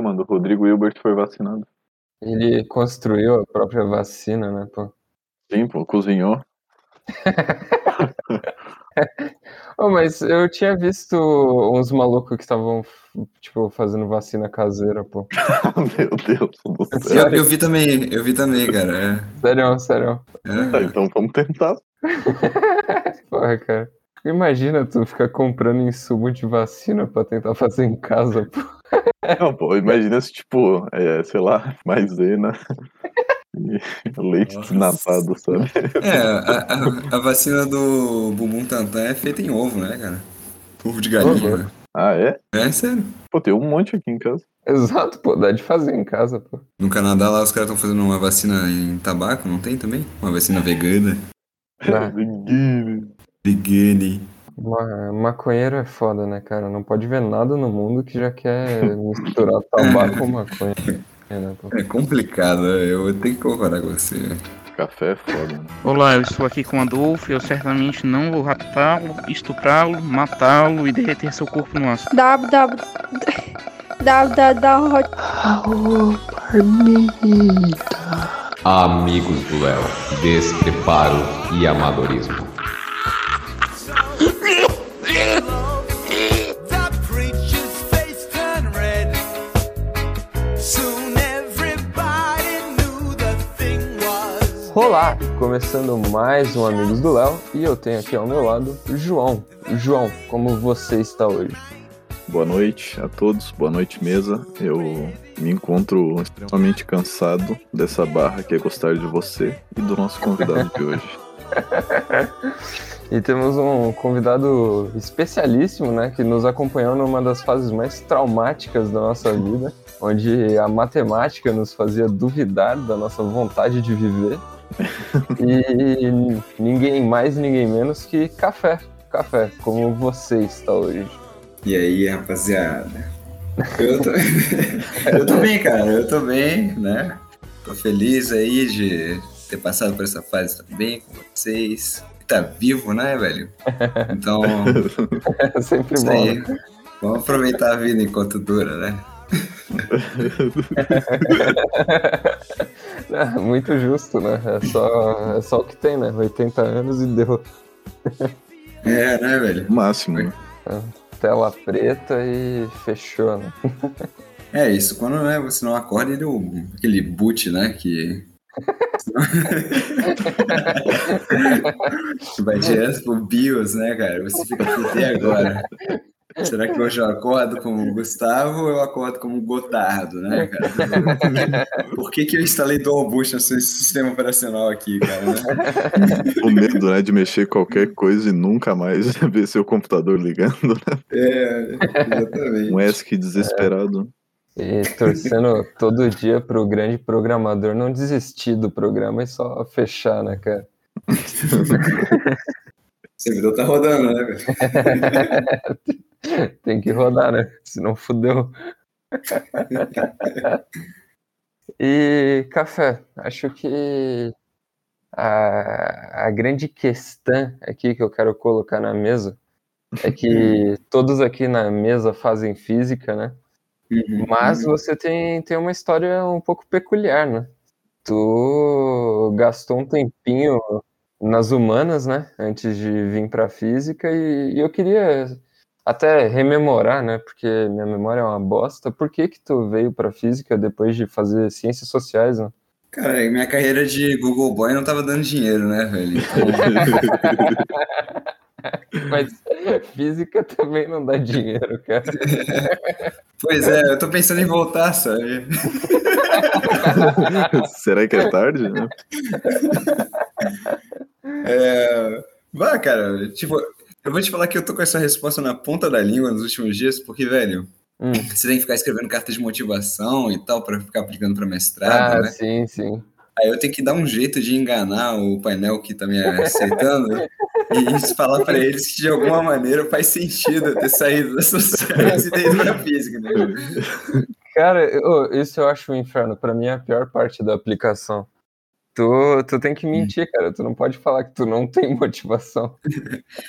Porra, mano, o Rodrigo Hilbert foi vacinado. Ele construiu a própria vacina, né, pô? Sim, pô, cozinhou. oh, mas eu tinha visto uns malucos que estavam, tipo, fazendo vacina caseira, pô. Meu Deus do céu. Eu, eu, vi também, eu vi também, cara. É. Sério, sério. É. Então vamos tentar. Porra, cara. Imagina tu ficar comprando insumo de vacina pra tentar fazer em casa, pô. Não, pô, imagina se, tipo, é, sei lá, maisena leite desnatado, sabe? É, a, a, a, vacina do bumbum tantã é feita em ovo, né, cara? Ovo de galinha, né? Ah, é? É, sério. Pô, tem um monte aqui em casa. Exato, pô, dá de fazer em casa, pô. No Canadá lá os caras estão fazendo uma vacina em tabaco, não tem também? Uma vacina vegana. Ah. Vegana. Vegane. Ma maconheiro é foda, né, cara? Não pode ver nada no mundo que já quer misturar tabaco com maconha. Né, é complicado, né? eu tenho que concordar com você. Café é foda. Né? Olá, eu estou aqui com Adolfo. Eu certamente não vou raptá-lo, estuprá-lo, matá-lo e derreter seu corpo no aço. www. www. Amigos do Léo, despreparo e amadorismo. Olá, começando mais um Amigos do Léo e eu tenho aqui ao meu lado o João. João, como você está hoje? Boa noite a todos, boa noite mesa. Eu me encontro extremamente cansado dessa barra que é gostar de você e do nosso convidado de hoje. E temos um convidado especialíssimo, né, que nos acompanhou numa das fases mais traumáticas da nossa vida, onde a matemática nos fazia duvidar da nossa vontade de viver. e ninguém mais, ninguém menos que café. Café, como você está hoje. E aí, rapaziada? Eu tô, eu tô bem, cara. Eu tô bem, né? Tô feliz aí de ter passado por essa fase também com vocês. Tá vivo, né, velho? Então. É sempre bom. Aí, né? vamos aproveitar a vida enquanto dura, né? É, muito justo, né? É só, é só o que tem, né? 80 anos e deu. É, né, velho? Máximo. Né? É, tela preta e fechou, né? É isso, quando né, você não acorda, ele aquele boot, né? Que. Vai direto pro BIOS, né, cara? Você fica até agora. Será que hoje eu acordo como Gustavo ou eu acordo como Gotardo, né, cara? Por que, que eu instalei Dual Boost nesse sistema operacional aqui, cara? O medo, né, de mexer qualquer coisa e nunca mais ver seu computador ligando, né? É, exatamente. Um ESC desesperado. É. E torcendo todo dia pro grande programador não desistir do programa e só fechar, né, cara? O servidor tá rodando, né, velho? Tem que rodar, né? Senão fudeu. e café, acho que a, a grande questão aqui que eu quero colocar na mesa é que todos aqui na mesa fazem física, né? Uhum, Mas uhum. você tem, tem uma história um pouco peculiar, né? Tu gastou um tempinho nas humanas, né? Antes de vir para física e, e eu queria até rememorar, né? Porque minha memória é uma bosta. Por que que tu veio para física depois de fazer ciências sociais, né? Cara, minha carreira de Google Boy não tava dando dinheiro, né, velho? Então... Mas física também não dá dinheiro, cara. Pois é, eu tô pensando em voltar, sabe? Será que é tarde? Né? É... Vá, cara, tipo, eu vou te falar que eu tô com essa resposta na ponta da língua nos últimos dias, porque, velho, hum. você tem que ficar escrevendo carta de motivação e tal para ficar aplicando para mestrado, ah, né? sim, sim. Aí eu tenho que dar um jeito de enganar o painel que tá me aceitando e falar para eles que de alguma maneira faz sentido ter saído das sociais e ter ido pra física, né? Cara, eu, isso eu acho um inferno. Para mim é a pior parte da aplicação. Tu, tu tem que hum. mentir, cara. Tu não pode falar que tu não tem motivação.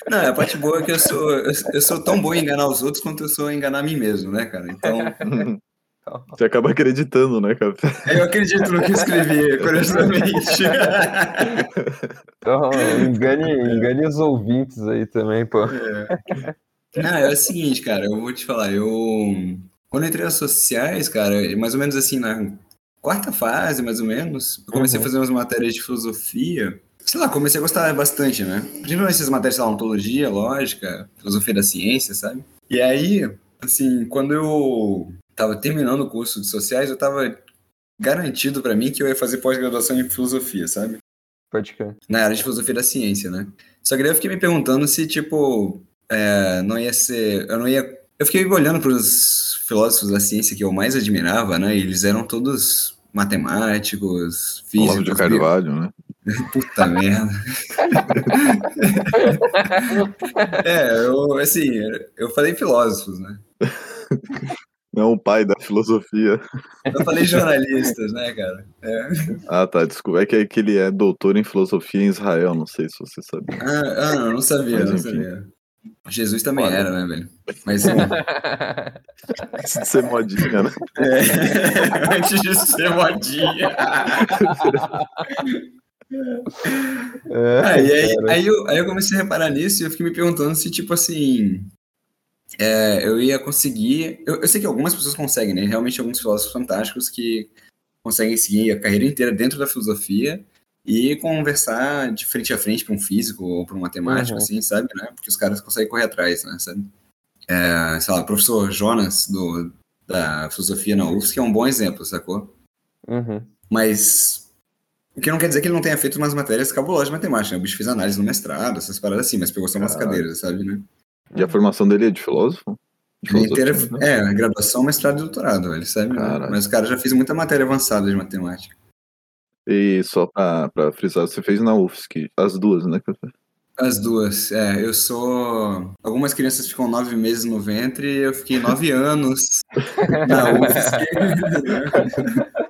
Não, a parte boa é que eu sou, eu, eu sou tão bom em enganar os outros quanto eu sou em enganar a mim mesmo, né, cara? Então, Você acaba acreditando, né, Café? Eu acredito no que eu escrevi, curiosamente. Então, engane, engane os ouvintes aí também, pô. Não, é o seguinte, cara, eu vou te falar, eu. Quando eu entrei nas sociais, cara, mais ou menos assim, na quarta fase, mais ou menos, eu comecei Uhum. a fazer umas matérias de filosofia. Sei lá, comecei a gostar bastante, né? Principalmente essas matérias, sei lá, ontologia, lógica, filosofia da ciência, sabe? E aí, assim, quando eu tava terminando o curso de sociais, eu tava garantido pra mim que eu ia fazer pós-graduação em filosofia, sabe? Pode crer. na área de filosofia da ciência, né? Só que daí eu fiquei me perguntando se, tipo, é, não ia ser. Eu não ia. Eu fiquei olhando para os filósofos da ciência que eu mais admirava, né? Eles eram todos matemáticos, Olavo físicos. de Carvalho, né? Puta merda. é, eu, assim, eu falei filósofos, né? Não o pai da filosofia. Eu falei jornalistas, né, cara? É. Ah, tá, desculpa. É que, é que ele é doutor em filosofia em Israel, não sei se você sabia. Ah, ah, não, não sabia, Mas, não enfim. sabia. Jesus também Olha. era, né, velho? Mas. Antes de ser modinha, né? É, antes de ser modinha. É, Ah, e aí, aí, eu, aí eu comecei a reparar nisso e eu fiquei me perguntando se, tipo assim, é, eu ia conseguir. Eu, eu sei que algumas pessoas conseguem, né? Realmente alguns filósofos fantásticos que conseguem seguir a carreira inteira dentro da filosofia e conversar de frente a frente para um físico ou para um matemático, Uhum. assim, sabe? Né? Porque os caras conseguem correr atrás, né? Sabe? É, sei lá, o professor Jonas, do, da filosofia na UFSC, é um bom exemplo, sacou? Uhum. Mas. O que não quer dizer que ele não tenha feito umas matérias cabulosas de matemática, né? O bicho fez análise no mestrado, essas paradas assim, mas pegou só umas Caralho. cadeiras, sabe, né? E a formação dele é de filósofo? De inteira, né? é, graduação, mestrado e doutorado, ele sabe, né? Mas o cara já fez muita matéria avançada de matemática. E só pra, pra frisar, você fez na UFSC, as duas, né? Café? As duas, é, eu sou. Algumas crianças ficam nove meses no ventre, eu fiquei nove anos na UFSC.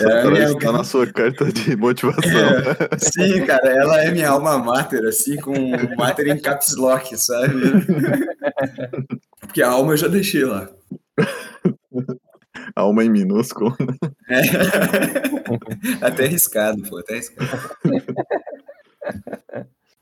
É, Ela minha- está na sua carta de motivação. né? Sim, cara, ela é minha alma mater, assim, com mater em caps lock, sabe? Porque a alma eu já deixei lá. Alma em minúsculo. É. até arriscado, pô, até arriscado.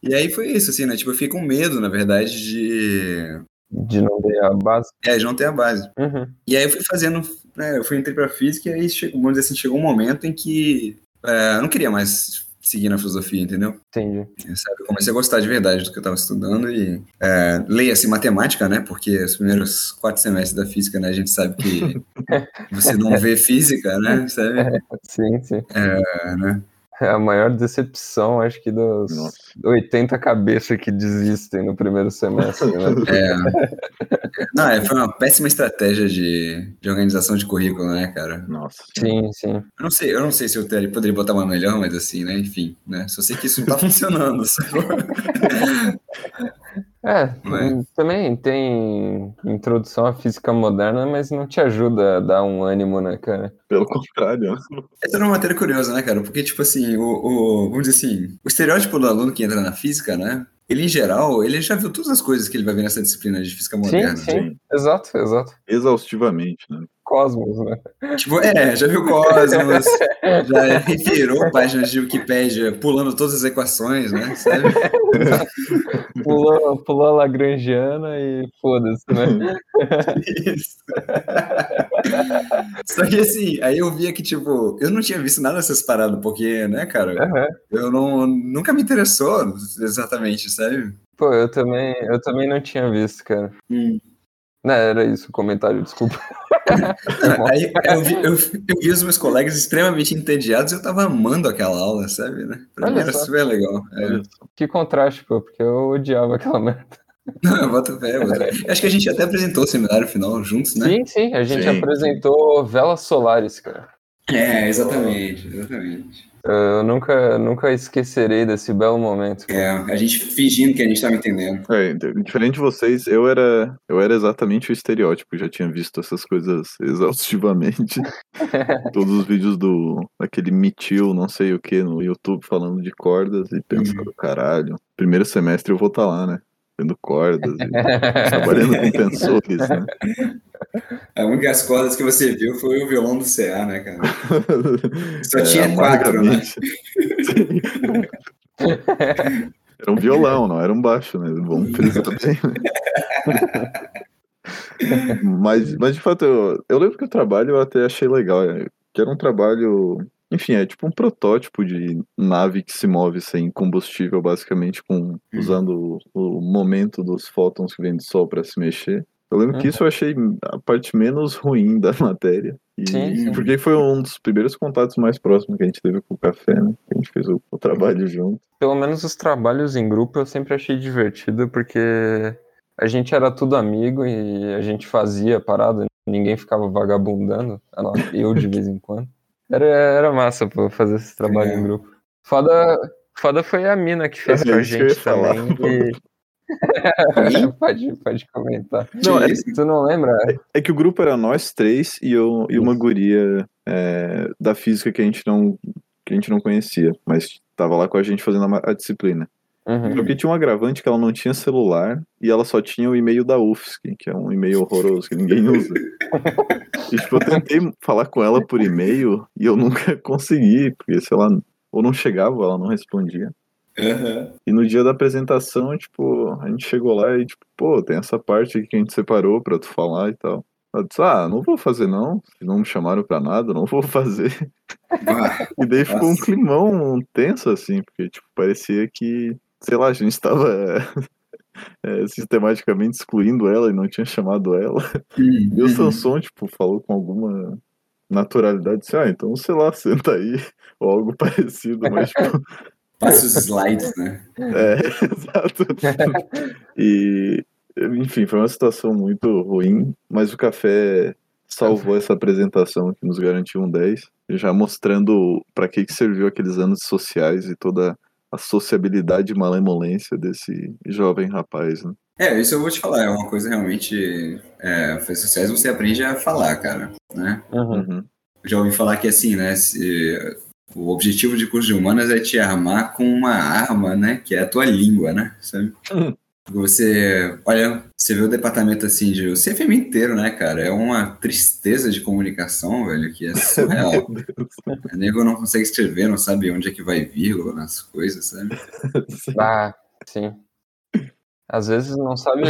E aí foi isso, assim, né? Tipo, eu fiquei com medo, na verdade, de, De não ter a base. é, de não ter a base. Uhum. E aí eu fui fazendo, né? Eu fui entrei pra física e aí chegou, vamos dizer assim, chegou um momento em que é, eu não queria mais seguir na filosofia, entendeu? Entendi. Sabe? Eu comecei a gostar de verdade do que eu estava estudando e é, leia-se matemática, né? Porque os primeiros quatro semestres da física, né? A gente sabe que você não vê física, né? Sabe? Sim, sim. É, né? É a maior decepção, acho que dos Nossa. 80 cabeças que desistem no primeiro semestre, né? É, não, é, foi uma péssima estratégia de, de organização de currículo, né, cara? Nossa. Sim, sim. Eu não sei, eu não sei se eu teria- poderia botar uma melhor, mas assim, né? Enfim, né? Só sei que isso não tá funcionando. É, Não é? também tem introdução à física moderna, mas não te ajuda a dar um ânimo, né, cara? Pelo contrário. né? Essa era uma matéria curiosa, né, cara? Porque, tipo assim, o, o- vamos dizer assim, o estereótipo do aluno que entra na física, né? Ele, em geral, ele já viu todas as coisas que ele vai ver nessa disciplina de física moderna. sim, sim. Exato, exato. Exaustivamente, né? Cosmos, né? Tipo, é, já viu Cosmos, já revirou páginas de Wikipédia pulando todas as equações, né? Sabe? Pulou, pulou a Lagrangiana e foda-se, né? Isso. Só que assim, aí eu via que, tipo, eu não tinha visto nada dessas paradas, porque, né, cara, Aham. eu não, nunca me interessou exatamente, sabe? Pô, eu também, eu também não tinha visto, cara. Hum. Não, era isso o comentário, desculpa. Aí eu vi, eu, eu vi os meus colegas extremamente entediados e eu tava amando aquela aula, sabe, né? Pra mim era super legal. É. Que contraste, pô, porque eu odiava aquela merda. Não, boto fé. Acho que a gente até apresentou o seminário final juntos, né? Sim, sim, a gente Sim. apresentou velas solares, cara. É, exatamente, exatamente. Eu nunca, nunca esquecerei desse belo momento. É, a gente fingindo que a gente tava entendendo. É, diferente de vocês, eu era, eu era exatamente o estereótipo, já tinha visto essas coisas exaustivamente. Todos os vídeos do daquele Mitil, não sei o que, no YouTube falando de cordas e pensando, caralho, primeiro semestre eu vou estar lá, né? Vendo cordas e trabalhando com tensores, né? A única das cordas que você viu foi o violão do CA, né, cara? Só É, tinha quatro, né? Era um violão, não era um baixo, né? Vamos frisar bem. né? mas, mas, de fato, eu, eu lembro que o trabalho eu até achei legal. é, Que era um trabalho. Enfim, é tipo um protótipo de nave que se move sem combustível, basicamente, com, usando o, o momento dos fótons que vem do Sol para se mexer. Eu lembro que Uhum. isso eu achei a parte menos ruim da matéria. E, Sim, sim. Porque foi um dos primeiros contatos mais próximos que a gente teve com o café, né? Que a gente fez o, o trabalho junto. Pelo menos os trabalhos em grupo eu sempre achei divertido, porque a gente era tudo amigo e a gente fazia parada, ninguém ficava vagabundando, eu de vez em quando. Era, era massa pô, fazer esse trabalho em grupo. Foda, foda foi a mina que fez É com a que gente também. Pode, pode comentar. Não, é? Tu não lembra? é que o grupo era nós três e, eu, e uma guria é, da física que a gente não que a gente não conhecia, mas tava lá com a gente fazendo a, a disciplina. Uhum. Porque tinha um agravante que ela não tinha celular e ela só tinha o e-mail da UFSC, que é um e-mail horroroso que ninguém usa. e tipo, eu tentei falar com ela por e-mail e eu nunca consegui, porque sei lá, ou não chegava, ou ela não respondia. Aham. E no dia da apresentação, tipo, a gente chegou lá e, tipo, pô, tem essa parte aqui que a gente separou pra tu falar e tal. Ela disse, ah, não vou fazer não, se não me chamaram pra nada, não vou fazer. Ah, E daí ficou um climão tenso, assim, porque, tipo, parecia que, sei lá, a gente tava é, sistematicamente excluindo ela e não tinha chamado ela. E o uhum. Samson, tipo, falou com alguma naturalidade, disse, ah, então, sei lá, senta aí, ou algo parecido, mas, tipo, Passa os slides, né? É, exato. E, enfim, foi uma situação muito ruim, mas o café salvou essa apresentação que nos garantiu um 10, já mostrando para que, que serviu aqueles anos sociais e toda a sociabilidade e malemolência desse jovem rapaz, né? É, isso eu vou te falar, é uma coisa realmente. É, redes sociais você aprende a falar, cara, né? Uhum. Uhum. Eu já ouvi falar que assim, né? se- o objetivo de curso de humanas é te armar com uma arma, né? Que é a tua língua, né? Sabe? Uhum. Você, olha, você vê o departamento assim de o CFM inteiro, né, cara? É uma tristeza de comunicação, velho, que é surreal. O nego não consegue escrever, não sabe onde é que vai vírgula nas coisas, sabe? Ah, sim. Às vezes não sabe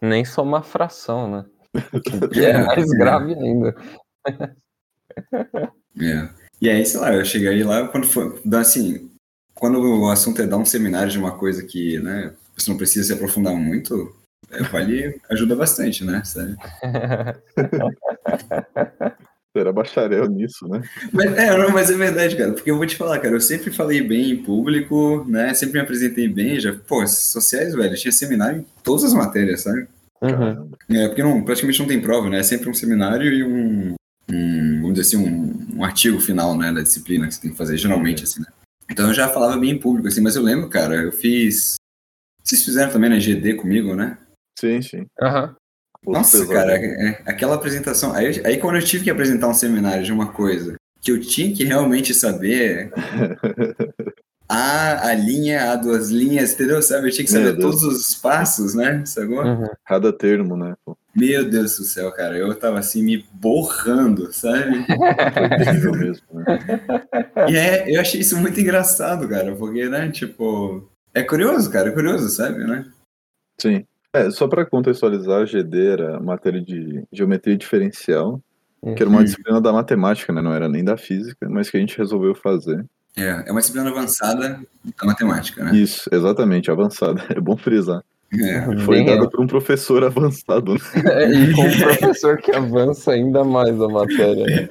nem somar fração, né? Que é mais grave ainda. É. E aí, sei lá, eu cheguei lá quando foi, assim, quando o assunto é dar um seminário de uma coisa que, né, você não precisa se aprofundar muito, é, vale, ajuda bastante, né? Você era bacharel nisso, né? Mas, é, não, mas é verdade, cara, porque eu vou te falar, cara, eu sempre falei bem em público, né, sempre me apresentei bem, já, pô, sociais, velho, tinha seminário em todas as matérias, sabe? Uhum. É, porque não, praticamente não tem prova, né, é sempre um seminário e um, um dizer assim, um, um artigo final, né, da disciplina que você tem que fazer, geralmente, assim, né. Então eu já falava bem em público, assim, mas eu lembro, cara, eu fiz... Vocês fizeram também na GD comigo, né? Sim, sim. Aham. Outro Nossa, pesado. cara, é- aquela apresentação. Aí, aí quando eu tive que apresentar um seminário de uma coisa que eu tinha que realmente saber a, a linha, a duas linhas, entendeu? Sabe? Eu tinha que saber todos os passos, né? Sacou? Uhum. Cada termo, né? Pô, Meu Deus do céu, cara. Eu tava assim me borrando, sabe? foi terrível mesmo, né? E é, eu achei isso muito engraçado, cara, porque, né, tipo. É curioso, cara, é curioso, sabe, né? Sim. É, só para contextualizar, a GD era matéria de geometria diferencial, que era uma Uhum. disciplina da matemática, né? Não era nem da física, mas que a gente resolveu fazer. É, é uma disciplina avançada da matemática, né? Isso, exatamente, avançada. É bom frisar. É. Foi Bem dado real. por um professor avançado. Né? E com um professor que avança ainda mais a matéria. né?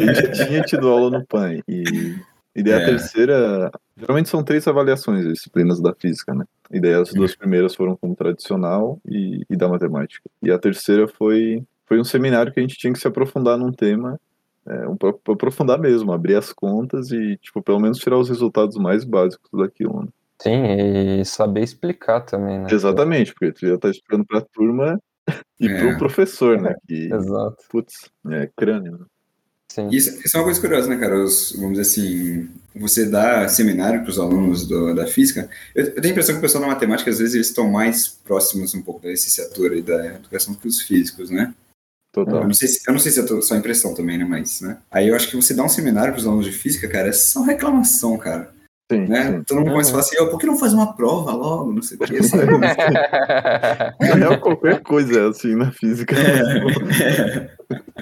Ele já tinha tido aula no PAN. E, e daí a É. terceira. Geralmente são três avaliações as disciplinas da física, né? E daí as duas primeiras foram como tradicional e, e da matemática. E a terceira foi, foi um seminário que a gente tinha que se aprofundar num tema. É, um, aprofundar mesmo, abrir as contas e, tipo, pelo menos tirar os resultados mais básicos daquilo. Né? Sim, e saber explicar também, né? Exatamente, porque tu já tá explicando pra turma e É. pro professor, né? Que, Exato. putz, é crânio. Né? Sim. Isso, isso é uma coisa curiosa, né, cara? Os, vamos dizer assim, você dá seminário para os alunos do- da física. Eu, eu tenho a impressão que o pessoal da matemática, às vezes, eles estão mais próximos um pouco da licenciatura e da educação que os físicos, né? Eu Total. não sei se, eu não sei se é sua impressão também, né? Mas, né? Aí eu acho que você dá um seminário para os alunos de física, cara, é só reclamação, cara. Sim, Né? sim. Todo mundo começa a falar assim, "Ô, por que não faz uma prova logo? Não sei o que. sabe? Na real, qualquer coisa é assim na física. É.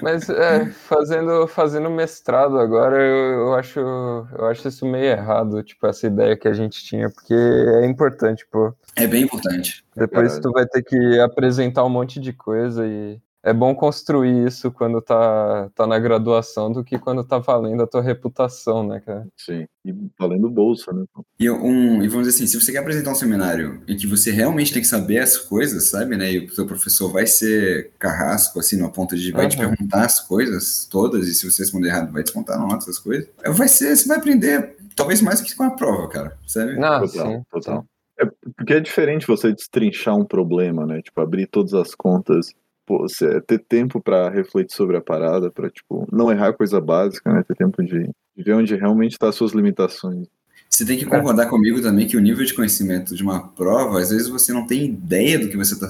Mas é, fazendo, fazendo mestrado agora, eu, eu acho, eu acho isso meio errado, tipo, essa ideia que a gente tinha, porque é importante, pô. É bem importante. Depois Caralho. tu vai ter que apresentar um monte de coisa e é bom construir isso quando tá, tá na graduação do que quando tá valendo a tua reputação, né, cara? Sim. E valendo bolsa, né? E, um, e vamos dizer assim, se você quer apresentar um seminário em que você realmente tem que saber as coisas, sabe, né? E o seu professor vai ser carrasco, assim, no ponto de vai te Uhum. perguntar as coisas todas, e se você responder errado, vai descontar nota, essas coisas. Vai ser, você vai aprender talvez mais do que com a prova, cara, sabe? Ah, Total, sim, total. sim. É, porque é diferente você destrinchar um problema, né? Tipo, abrir todas as contas, pô, você ter tempo pra refletir sobre a parada, pra, tipo, não errar coisa básica, né? Ter tempo de, de ver onde realmente tá as suas limitações. Você tem que concordar comigo também que o nível de conhecimento de uma prova, às vezes você não tem ideia do que você está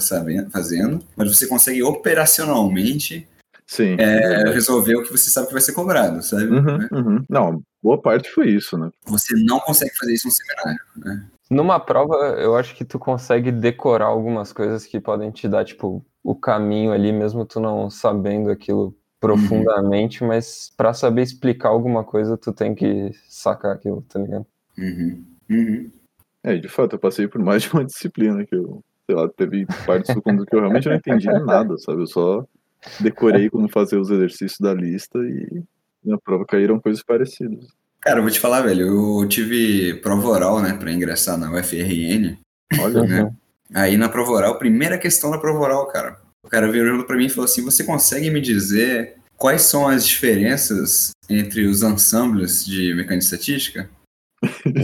fazendo, mas você consegue operacionalmente Sim. é, resolver o que você sabe que vai ser cobrado, sabe? Uhum, uhum. Não, boa parte foi isso, né? Você não consegue fazer isso num seminário. Né? Numa prova, eu acho que tu consegue decorar algumas coisas que podem te dar, tipo, o caminho ali, mesmo tu não sabendo aquilo profundamente, mas pra saber explicar alguma coisa, tu tem que sacar aquilo, tá ligado? Uhum. Uhum. É, de fato, eu passei por mais de uma disciplina que eu, sei lá, teve partes do conteúdo que eu realmente não entendi nada, sabe? Eu só decorei como fazer os exercícios da lista e na prova caíram coisas parecidas. Cara, eu vou te falar, velho, eu tive prova oral, né, pra ingressar na UFRN. Olha, Né? Aí na prova oral, primeira questão da prova oral, cara. O cara virou pra mim e falou assim: Você consegue me dizer quais são as diferenças entre os ensembles de mecânica estatística?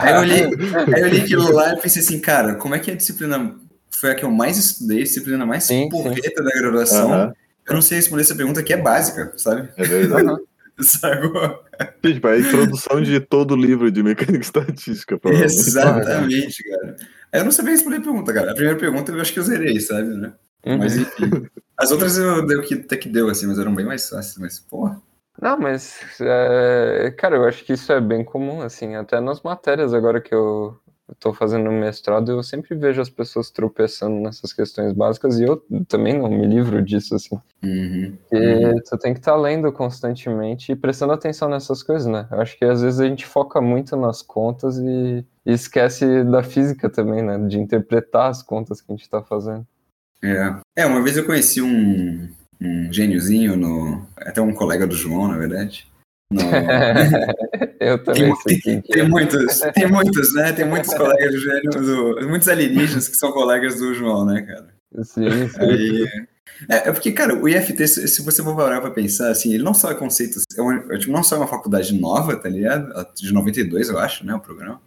Aí eu olhei, aí eu olhei aquilo lá e pensei assim, cara, como é que a disciplina foi a que eu mais estudei, a disciplina mais Sim, porreta da graduação? Aham. Eu não sei responder essa pergunta que é básica, sabe? é verdade. Sacou? Tipo, a introdução de todo o livro de mecânica estatística, provavelmente. Exatamente, cara. Aí eu não sabia responder a pergunta, cara. A primeira pergunta eu acho que eu zerei, sabe, né? Uhum. Mas enfim. As outras eu dei o que até que deu, assim, mas eram bem mais fáceis. Mas, porra. Não, mas, é, cara, eu acho que isso é bem comum, assim, até nas matérias agora que eu estou fazendo mestrado, eu sempre vejo as pessoas tropeçando nessas questões básicas e eu também não me livro disso, assim. Uhum. E tu tem que estar lendo constantemente e prestando atenção nessas coisas, né? Eu acho que às vezes a gente foca muito nas contas e, e esquece da física também, né? De interpretar as contas que a gente está fazendo. É. é, uma vez eu conheci um, um gêniozinho no. Até um colega do João, na verdade. No- eu Tem, também quem que tem é. muitos, tem muitos, né? Tem muitos colegas do gênio, do- muitos alienígenas que são colegas do João, né, cara? Sim, sim. Aí, é, é porque, cara, o IFT, se, você for parar pra pensar, assim, ele não só é conceitos, é, uma- é, tipo, não só é uma faculdade nova, tá ligado? De 92, eu acho, né, o programa.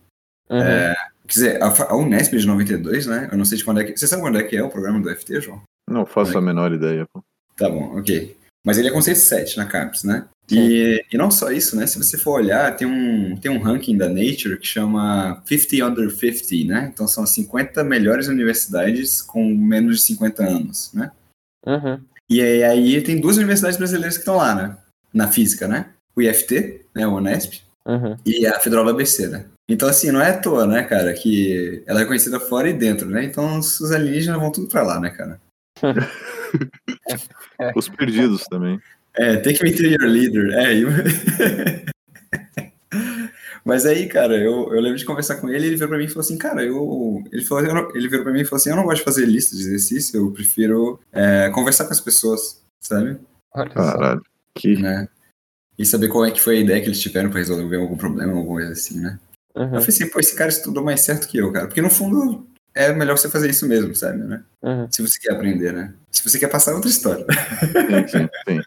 Uhum. Quer dizer, a, a Unesp é de 92, né? Eu não sei de quando é que... Você sabe quando é que é o programa do IFT, João? Não faço a menor ideia, pô. Tá bom, ok. Mas ele é conceito 7 na CAPES, né? E, e não só isso, né? Se você for olhar, tem um, tem um ranking da Nature que chama 50 Under 50, né? Então são as 50 melhores universidades com menos de 50 anos, né? Uhum. E aí, aí tem duas universidades brasileiras que estão lá, né? Na física, né? O IFT, né? O Unesp, Uhum. e a Federal ABC, né? Então, assim, não é à toa, né, cara, que ela é conhecida fora e dentro, né? Então os os alienígenas vão tudo pra lá, né, cara? Os perdidos também. É, take me to your leader. É, e- Mas aí, cara, eu, eu lembro de conversar com ele, ele virou pra mim e falou assim, cara, eu. Ele, falou, eu não- ele virou pra mim e falou assim, eu não gosto de fazer lista de exercício, eu prefiro é, conversar com as pessoas, sabe? Caralho. Que Né? E saber qual é que foi a ideia que eles tiveram pra resolver algum problema, alguma coisa assim, né? Uhum. Eu falei assim, pô, esse cara estudou mais certo que eu, cara. Porque no fundo é melhor você fazer isso mesmo, sabe, né? Uhum. Se você quer aprender, né? Se você quer passar é outra história. Sim, sim, sim.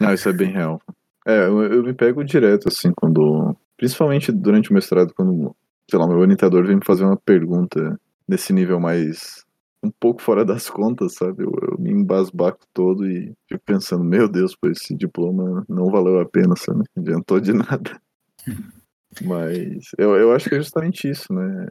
Não, isso é bem real. É, eu, eu me pego direto, assim, quando. Principalmente durante o mestrado, quando, sei lá, meu orientador vem me fazer uma pergunta nesse nível mais. um pouco fora das contas, sabe? Eu, eu me embasbaco todo e fico pensando, meu Deus, pô, esse diploma não valeu a pena, sabe? Não adiantou de nada. Mas eu, eu acho que é justamente isso, né?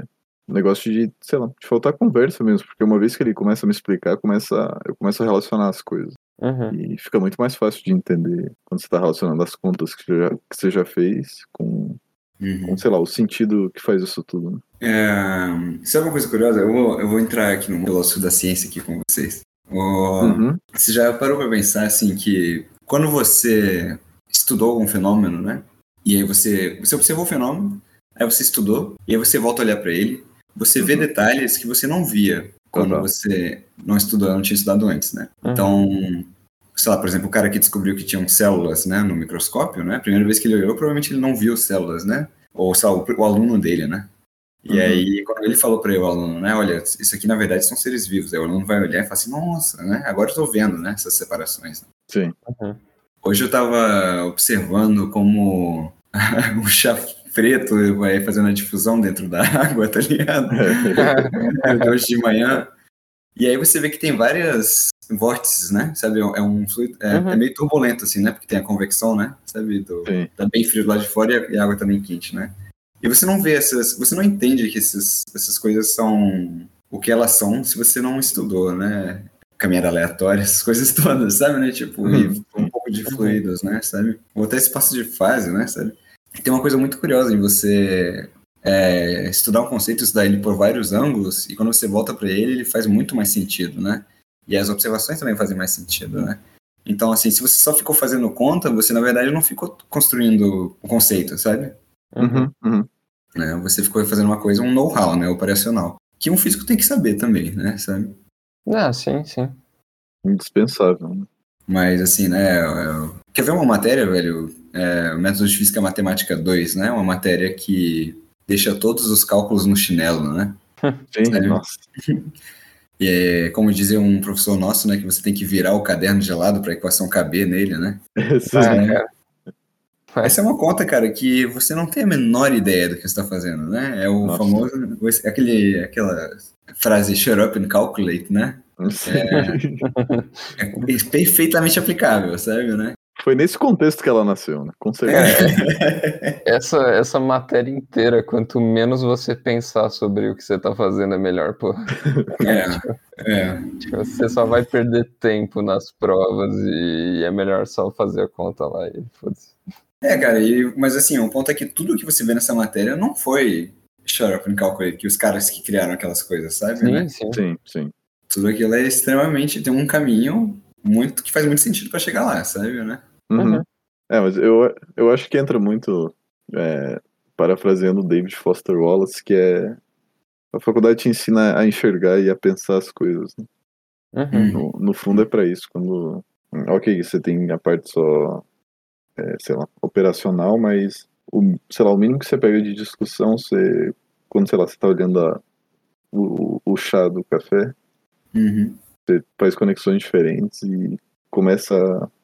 Negócio de, sei lá, de faltar conversa mesmo, porque uma vez que ele começa a me explicar, começa, eu começo a relacionar as coisas. Uhum. E fica muito mais fácil de entender quando você tá relacionando as contas que você já, que você já fez com, Uhum. com, sei lá, o sentido que faz isso tudo. Né? É, sabe uma coisa curiosa? Eu vou, eu vou entrar aqui no filósofo da ciência aqui com vocês. O- Uhum. Você já parou para pensar assim que quando você estudou algum fenômeno, né? E aí você, você observou o fenômeno, aí você estudou, e aí você volta a olhar para ele, você vê detalhes que você não via quando Total. você não estudou, não tinha estudado antes, né? Uhum. Então, sei lá, por exemplo, o cara que descobriu que tinham células, né, no microscópio, né? A primeira vez que ele olhou, provavelmente ele não viu células, né? Ou, sei lá, o, o aluno dele, né? E Uhum. aí, quando ele falou para o aluno, né, olha, isso aqui na verdade são seres vivos. Aí o aluno vai olhar e fala assim, nossa, né? Agora eu tô vendo, né, essas separações. Sim. Hoje eu tava observando como o chá preto vai fazendo a difusão dentro da água, tá ligado? Hoje de manhã. E aí você vê que tem várias vórtices, né? Sabe, é um fluido, é, Uhum. é meio turbulento, assim, né? Porque tem a convecção, né? Sabe, do, Sim. tá bem frio lado de fora e a, água tá bem quente, né? E você não vê essas, você não entende que esses, essas coisas são o que elas são se você não estudou, né? Caminhada aleatória, essas coisas todas, sabe, né? Tipo, Uhum. um pouco de fluidos, né? Sabe? Ou até espaço de fase, né? Sabe? Tem uma coisa muito curiosa em você é, estudar um conceito, estudar ele por vários ângulos, e quando você volta para ele, ele faz muito mais sentido, né? E as observações também fazem mais sentido, né? Então, assim, se você só ficou fazendo conta, você na verdade não ficou construindo o conceito, sabe? Uhum. Uhum. Né? Você ficou fazendo uma coisa, um know-how, né? Operacional. Que um físico tem que saber também, né? Sabe? Ah, sim, sim. Indispensável. né? Mas, assim, né? é- Quer ver uma matéria, velho? É, Método de Física Matemática 2, né? Uma matéria que deixa todos os cálculos no chinelo, né? Sim, Sério? nossa. E é, como dizia um professor nosso, né? Que você tem que virar o caderno de lado para a equação caber nele, né? Esse- Ah, cara. Essa é uma conta, cara, que você não tem a menor ideia do que você está fazendo, né? É o Nossa. famoso, aquele, aquela frase shut up and calculate, né? É perfeitamente aplicável, sabe, né? Foi nesse contexto que ela nasceu, né? Com certeza. Essa, essa matéria inteira, quanto menos você pensar sobre o que você tá fazendo, é melhor, pô. É, é. Tipo, Você só vai perder tempo nas provas e é melhor só fazer a conta lá e foda-se. É, cara, e, mas assim, o ponto é que tudo que você vê nessa matéria não foi shut up and calculate, que os caras que criaram aquelas coisas, sabe, né? Sim, sim. Sim, sim. Tudo aquilo é extremamente, tem um caminho muito que faz muito sentido para chegar lá, sabe, né? Uhum. Uhum. É, mas eu, eu acho que entra muito, é, parafraseando o David Foster Wallace, que é a faculdade te ensina a enxergar e a pensar as coisas. né? Uhum. No, no fundo é pra isso. Quando, ok, você tem a parte só, é, sei lá, operacional, mas o, sei lá, o mínimo que você pega de discussão, você, quando, sei lá, você tá olhando a, o, o chá do café, Uhum. você faz conexões diferentes e começa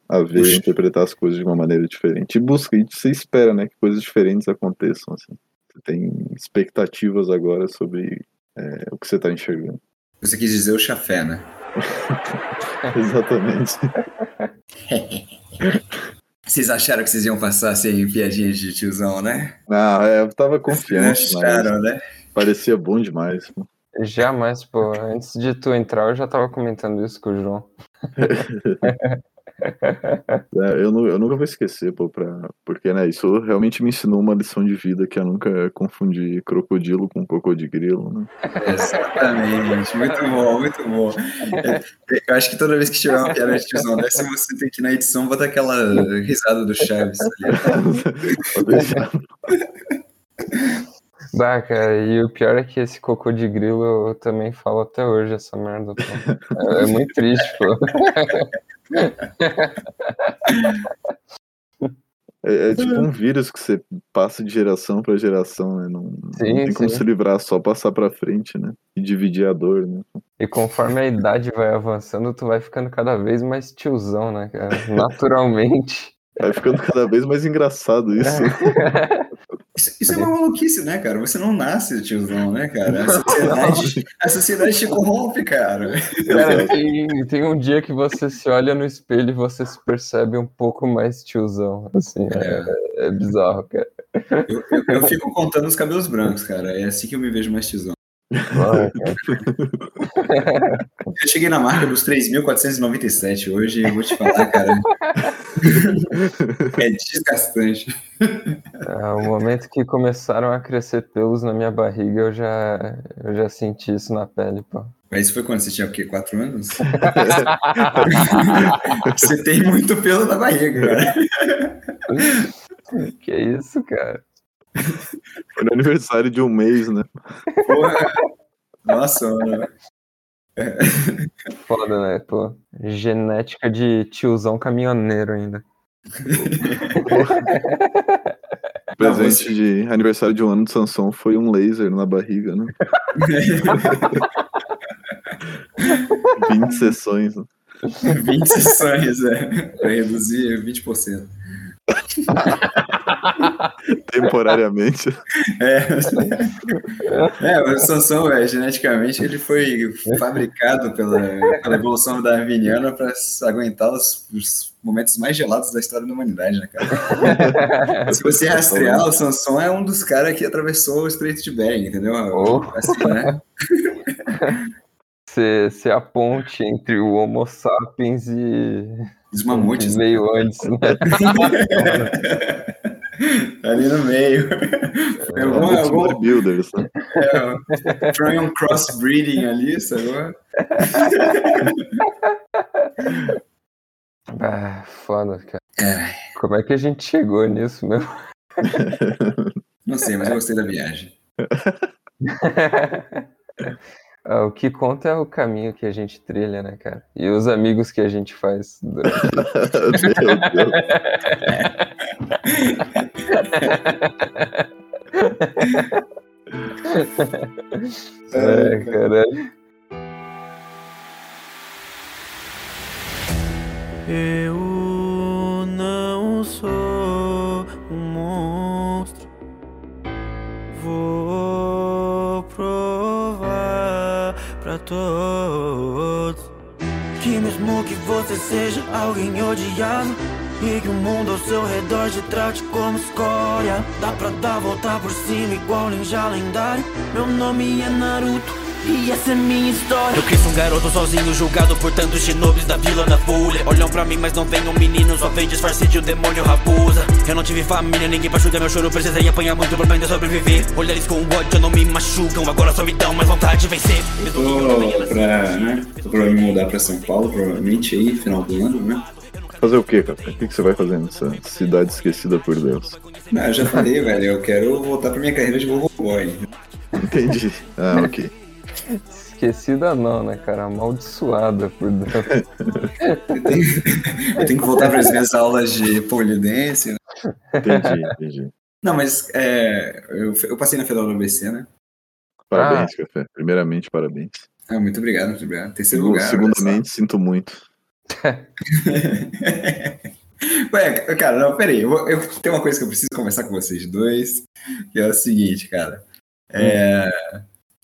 a, ver, Puxa. interpretar as coisas de uma maneira diferente. E busca, e você espera, né, que coisas diferentes aconteçam, assim. Você tem expectativas agora sobre é, o que você tá enxergando. Você quis dizer o chafé, né? Exatamente. Vocês acharam que vocês iam passar sem piadinhas de tiozão, né? Ah, eu tava confiante, Vocês mas acharam, né? parecia bom demais. pô. Jamais, pô. Antes de tu entrar, eu já tava comentando isso com o João. É, eu, eu nunca vou esquecer, pô, pra, porque, né, isso realmente me ensinou uma lição de vida que eu nunca confundi crocodilo com cocô de grilo, né? Exatamente. Muito bom, muito bom. É, Eu acho que toda vez que tiver uma piada de tiozão dessa, você tem que ir na edição botar aquela risada do Chaves. tá deixar- Bah, cara, e o pior é que esse cocô de grilo eu também falo até hoje, essa merda. É, é muito triste, pô. É, é tipo um vírus que você passa de geração pra geração, né? Não, não Sim, tem como sim. se livrar, só passar pra frente, né? E dividir a dor, né? E conforme a idade vai avançando, tu vai ficando cada vez mais tiozão, né, cara? Naturalmente. Vai ficando cada vez mais engraçado isso. Isso, isso é uma maluquice, né, cara? Você não nasce tiozão, né, cara? A sociedade, a sociedade te corrompe, cara. Cara, tem, tem um dia que você se olha no espelho e você se percebe um pouco mais tiozão. Assim, é, é bizarro, cara. Eu, eu- eu fico contando os cabelos brancos, cara. É assim que eu me vejo mais tiozão. Cara. Eu cheguei na marca dos 3.497 hoje e eu vou te falar, cara. é desgastante. É, o momento que começaram a crescer pelos na minha barriga, eu já, eu já senti isso na pele, pô. Mas isso foi quando você tinha o quê? Quatro anos? você tem muito pelo na barriga, cara. Que isso, cara? Foi no aniversário de um mês, né? Porra. Nossa, mano. Foda, né? Pô, genética de tiozão caminhoneiro ainda. Presente de aniversário de um ano de Sansão foi um laser na barriga, né? 20 sessões. né? 20 sessões, é. Pra reduzir 20%. Temporariamente. É, é o Sansão, é, geneticamente, ele foi fabricado pela, pela evolução darwiniana para aguentar os, os momentos mais gelados da história da humanidade, né, cara? Se você rastrear, o Sansão é um dos caras que atravessou o Estreito de Bering, entendeu? Oh. Assim, né? Ser, ser a ponte entre o Homo sapiens e. Os mamutes. né? Veio antes, né? Ali no meio. Foi algum, Alguns algum, bodybuilders, né? é, foi um crossbreeding ali, sabe? Ah, foda, cara. É, Como é que a gente chegou nisso mesmo? não sei, mas eu gostei da viagem. Ah, o que conta é o caminho que a gente trilha, né, cara? E os amigos que a gente faz. durante- Meu Deus. É, caralho. Eu não sou um monstro. Vou provar pra todos que mesmo que você seja alguém odiado e que o mundo ao seu redor te trate como escória, dá pra dar a volta por cima igual ninja lendário. Meu nome é Naruto. E essa é minha história. Eu cresci um garoto sozinho, julgado por tantos shinobis da vila da Fúria. Olham pra mim, mas não vem um menino, só vem disfarce de um demônio raposa. Eu não tive família, ninguém pra ajudar meu choro, precisei apanhar muito pra ainda sobreviver. Olhares com ódio não me machucam, agora só me dão mais vontade de vencer. Me Tô pra, né, tô pra me mudar pra São Paulo, provavelmente aí, final do ano, né? Fazer o quê, cara? O que que você vai fazer nessa cidade esquecida por Deus? Não, eu já falei, velho, eu quero voltar pra minha carreira de vovô boy. Entendi. Ah, ok. Esquecida não, né, cara? Amaldiçoada por Deus. Eu tenho, eu tenho que voltar para as minhas aulas de polidense. Né? Entendi, entendi. Não, mas é, eu, eu passei na Federal do ABC, né? Parabéns, Café. Primeiramente, parabéns. Ah, muito obrigado, muito obrigado. Terceiro lugar. Segundamente, sinto muito. Ué, cara, não, peraí. Eu, eu tenho uma coisa que eu preciso conversar com vocês dois, que é o seguinte, cara. É,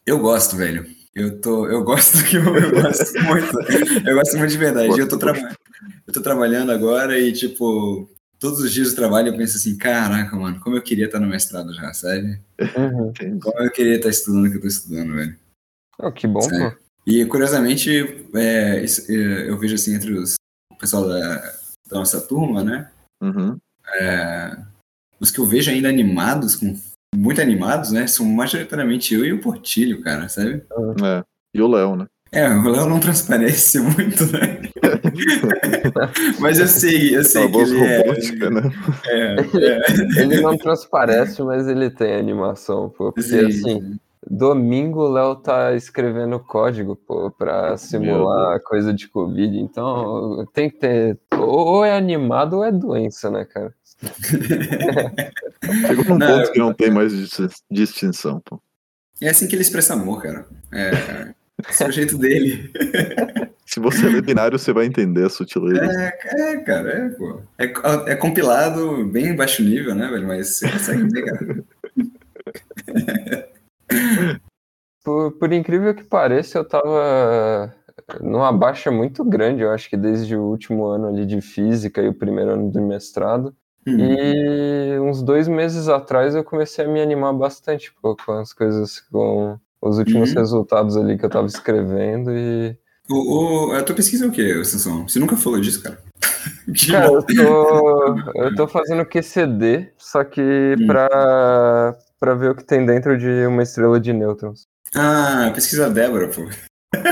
eu gosto, velho. Eu tô, eu gosto que eu, eu gosto muito. Eu gosto muito de verdade. Eu tô, traba- eu tô trabalhando agora e, tipo, todos os dias do trabalho eu penso assim, caraca, mano, como eu queria estar no mestrado já, sabe? Uhum. Como eu queria estar estudando o que eu tô estudando, velho. Oh, que bom, Sério. pô. E curiosamente, é, isso, é, eu vejo assim entre os o pessoal da, da nossa turma, né? Uhum. É, os que eu vejo ainda animados, com, muito animados, né? São majoritariamente eu e o Portilho, cara, sabe? É. E o Léo, né? É, o Léo não transparece muito, né? Mas eu sei, eu sei Uma que ele é, robótica, né? é, é, Ele não transparece, mas ele tem animação, pô. Porque sim, assim, sim. Domingo o Léo tá escrevendo código, pô, pra simular coisa de Covid. Então tem que ter. Ou é animado ou é doença, né, cara? Chegou num Não, ponto eu- que não tem mais dis- distinção, pô. É assim que ele expressa amor, cara. É, esse é o jeito dele. Se você é binário, você vai entender a sutileza. É, é, cara, é, pô. É, é compilado bem baixo nível, né, velho? Mas você consegue ver, cara. Por, por incrível que pareça, eu tava numa baixa muito grande, eu acho que desde o último ano ali de física e o primeiro ano do mestrado. Hum. E uns dois meses atrás eu comecei a me animar bastante pô, com as coisas com os últimos Uhum. resultados ali que eu tava escrevendo e. O, o, a tua pesquisa é o quê, Sansão? Você nunca falou disso, cara? Cara, eu tô, eu tô fazendo QCD, só que Hum. pra, pra ver o que tem dentro de uma estrela de nêutrons. Ah, pesquisa Débora, pô.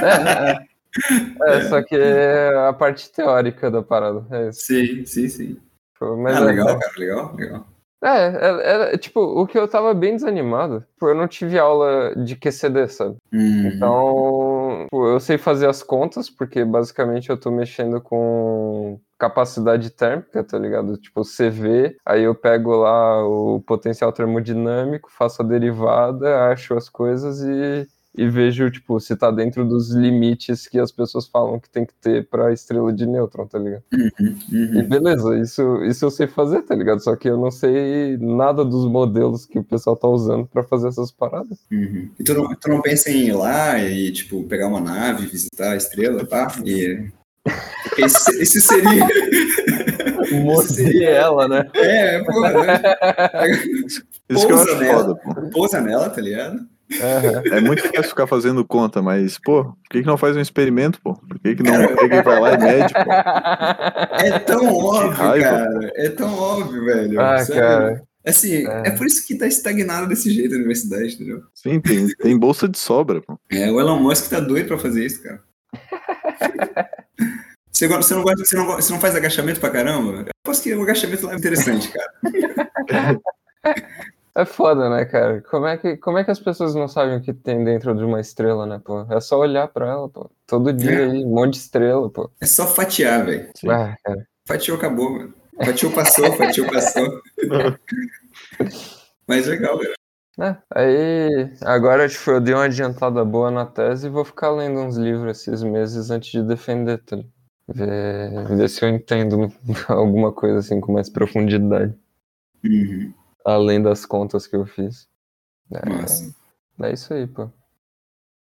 É, é, é, só que é a parte teórica da parada. É isso. Sim, sim, sim. Pô, Mas ah, é- legal, cara, legal, legal. É, é, é, tipo, o que eu tava bem desanimado, pô, eu não tive aula de QCD, sabe? Hum, Então, pô, eu sei fazer as contas, porque basicamente eu tô mexendo com capacidade térmica, tá ligado? Tipo, CV, aí eu pego lá o potencial termodinâmico, faço a derivada, acho as coisas e, e vejo, tipo, se tá dentro dos limites que as pessoas falam que tem que ter pra estrela de nêutron, tá ligado? uhum, E uhum. beleza, isso, isso eu sei fazer, tá ligado? Só que eu não sei nada dos modelos que o pessoal tá usando pra fazer essas paradas. Uhum. E tu não, tu não pensa em ir lá e, tipo, pegar uma nave, visitar a estrela, tá? E... Porque Esse, esse seria... Morder ela, né? É, pô, né? Isso que eu Pousa acho nela. foda, pô. Pousa nela, tá ligado? Aham. É muito fácil ficar fazendo conta, mas, pô, por que, que não faz um experimento, pô? Por que, que não pega e vai lá e mede, pô? É tão óbvio, cara. É tão óbvio, velho. Ah, Sabe? cara. Assim, É. é. por isso que tá estagnado desse jeito a universidade, entendeu? Sim, tem, tem bolsa de sobra, pô. É, o Elon Musk tá doido pra fazer isso, cara. Você, você, não gosta, você, não, você não faz agachamento pra caramba? Eu aposto que o agachamento lá é interessante, cara. É foda, né, cara? Como é, que, como é que as pessoas não sabem o que tem dentro de uma estrela, né, pô? É só olhar pra ela, pô. Todo dia aí, um monte de estrela, pô. É só fatiar, velho. Ah, cara. Fatiou, acabou, mano. Fatiou, passou, fatiou, passou. Mas legal, velho. É, aí, agora, tipo, eu dei uma adiantada boa na tese e vou ficar lendo uns livros esses meses antes de defender, tá? Ver, ver se eu entendo alguma coisa assim com mais profundidade, Uhum. Além das contas que eu fiz. É, Massa. é isso aí, pô.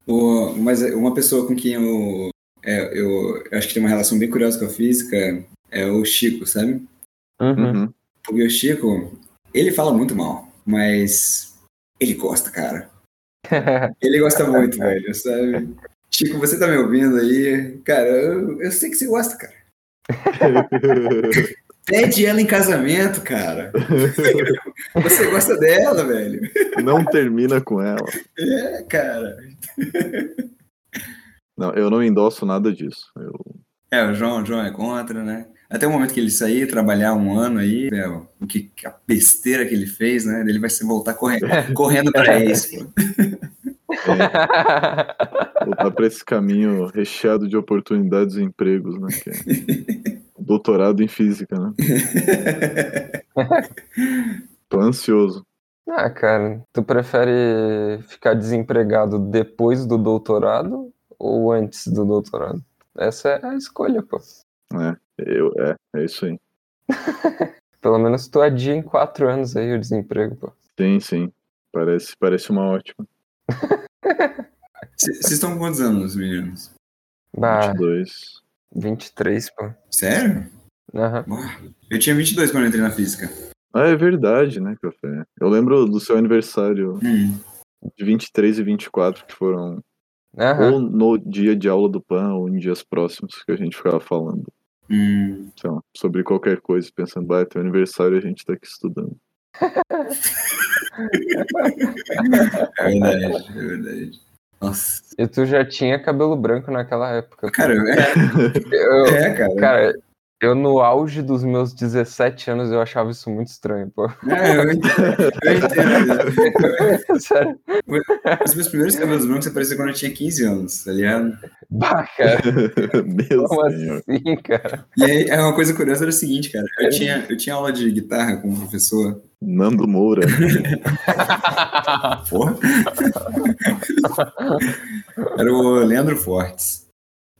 O, mas uma pessoa com quem eu, é, eu, eu acho que tem uma relação bem curiosa com a física é o Chico, sabe? Uhum. Uhum. Porque o Chico, ele fala muito mal, mas ele gosta, cara. Ele gosta muito, velho, sabe? Chico, você tá me ouvindo aí? Cara, eu, eu sei que você gosta, cara. Pede ela em casamento, cara. Você gosta dela, velho. Não termina com ela. É, cara. Não, eu não endosso nada disso. Eu... É, o João, o João é contra, né? Até o momento que ele sair, trabalhar um ano aí, é, o que a besteira que ele fez, né? Ele vai se voltar correndo, correndo pra ex. pô. voltar pra esse caminho recheado de oportunidades e empregos, né? Doutorado em física, né? Tô ansioso. Ah, cara, tu prefere ficar desempregado depois do doutorado ou antes do doutorado? Essa é a escolha, pô. É, eu, é, é isso aí. Pelo menos tu adia em quatro anos aí o desemprego, pô. Sim, sim. Parece, parece uma ótima. Vocês estão com quantos anos, meninos? Bah, 22. 23, pô. Sério? Aham. Eu tinha 22 quando eu entrei na física. Ah, é verdade, né, Café? Eu lembro do seu aniversário Hum. de 23 e 24, que foram Aham. ou no dia de aula do PAN ou em dias próximos que a gente ficava falando, Hum. lá, sobre qualquer coisa, pensando, vai, teu aniversário e a gente tá aqui estudando. É verdade, é verdade. Nossa. E tu já tinha cabelo branco naquela época. Cara, é, Eu, é cara. cara, eu no auge dos meus 17 anos eu achava isso muito estranho, pô. É, eu entendo. Eu entendo. Sério. Os meus primeiros cabelos brancos apareceram quando eu tinha 15 anos, tá ligado? Bah, cara. Meu Como senhor. assim, cara? E aí, é uma coisa curiosa era o seguinte, cara. Eu tinha, eu tinha aula de guitarra com um professor. Nando Moura. Porra. Era o Leandro Fortes.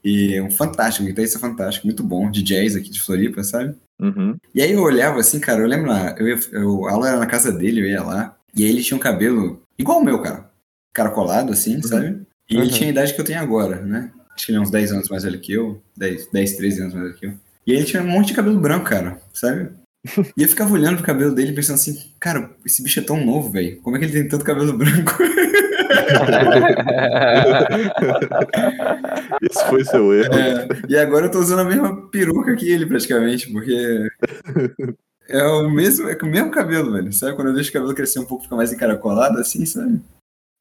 E um fantástico, um guitarrista fantástico, muito bom, de jazz aqui de Floripa, sabe? Uhum. E aí eu olhava assim, cara, eu lembro lá, eu, ia- eu, a aula era na casa dele, eu ia lá, e aí ele tinha um cabelo igual o meu, cara. Caracolado, assim, sabe? E ele Uhum. tinha a idade que eu tenho agora, né? Acho que ele é uns 10 anos mais velho que eu, 10, 10 13 anos mais velho que eu. E ele tinha um monte de cabelo branco, cara, sabe? E eu ficava olhando pro cabelo dele pensando assim, cara, esse bicho é tão novo, velho. Como é que ele tem tanto cabelo branco? Esse foi seu erro. É, e agora eu tô usando a mesma peruca que ele, praticamente, porque é o mesmo, é com o mesmo cabelo, velho. Sabe? Quando eu deixo o cabelo crescer um pouco, fica mais encaracolado, assim, sabe?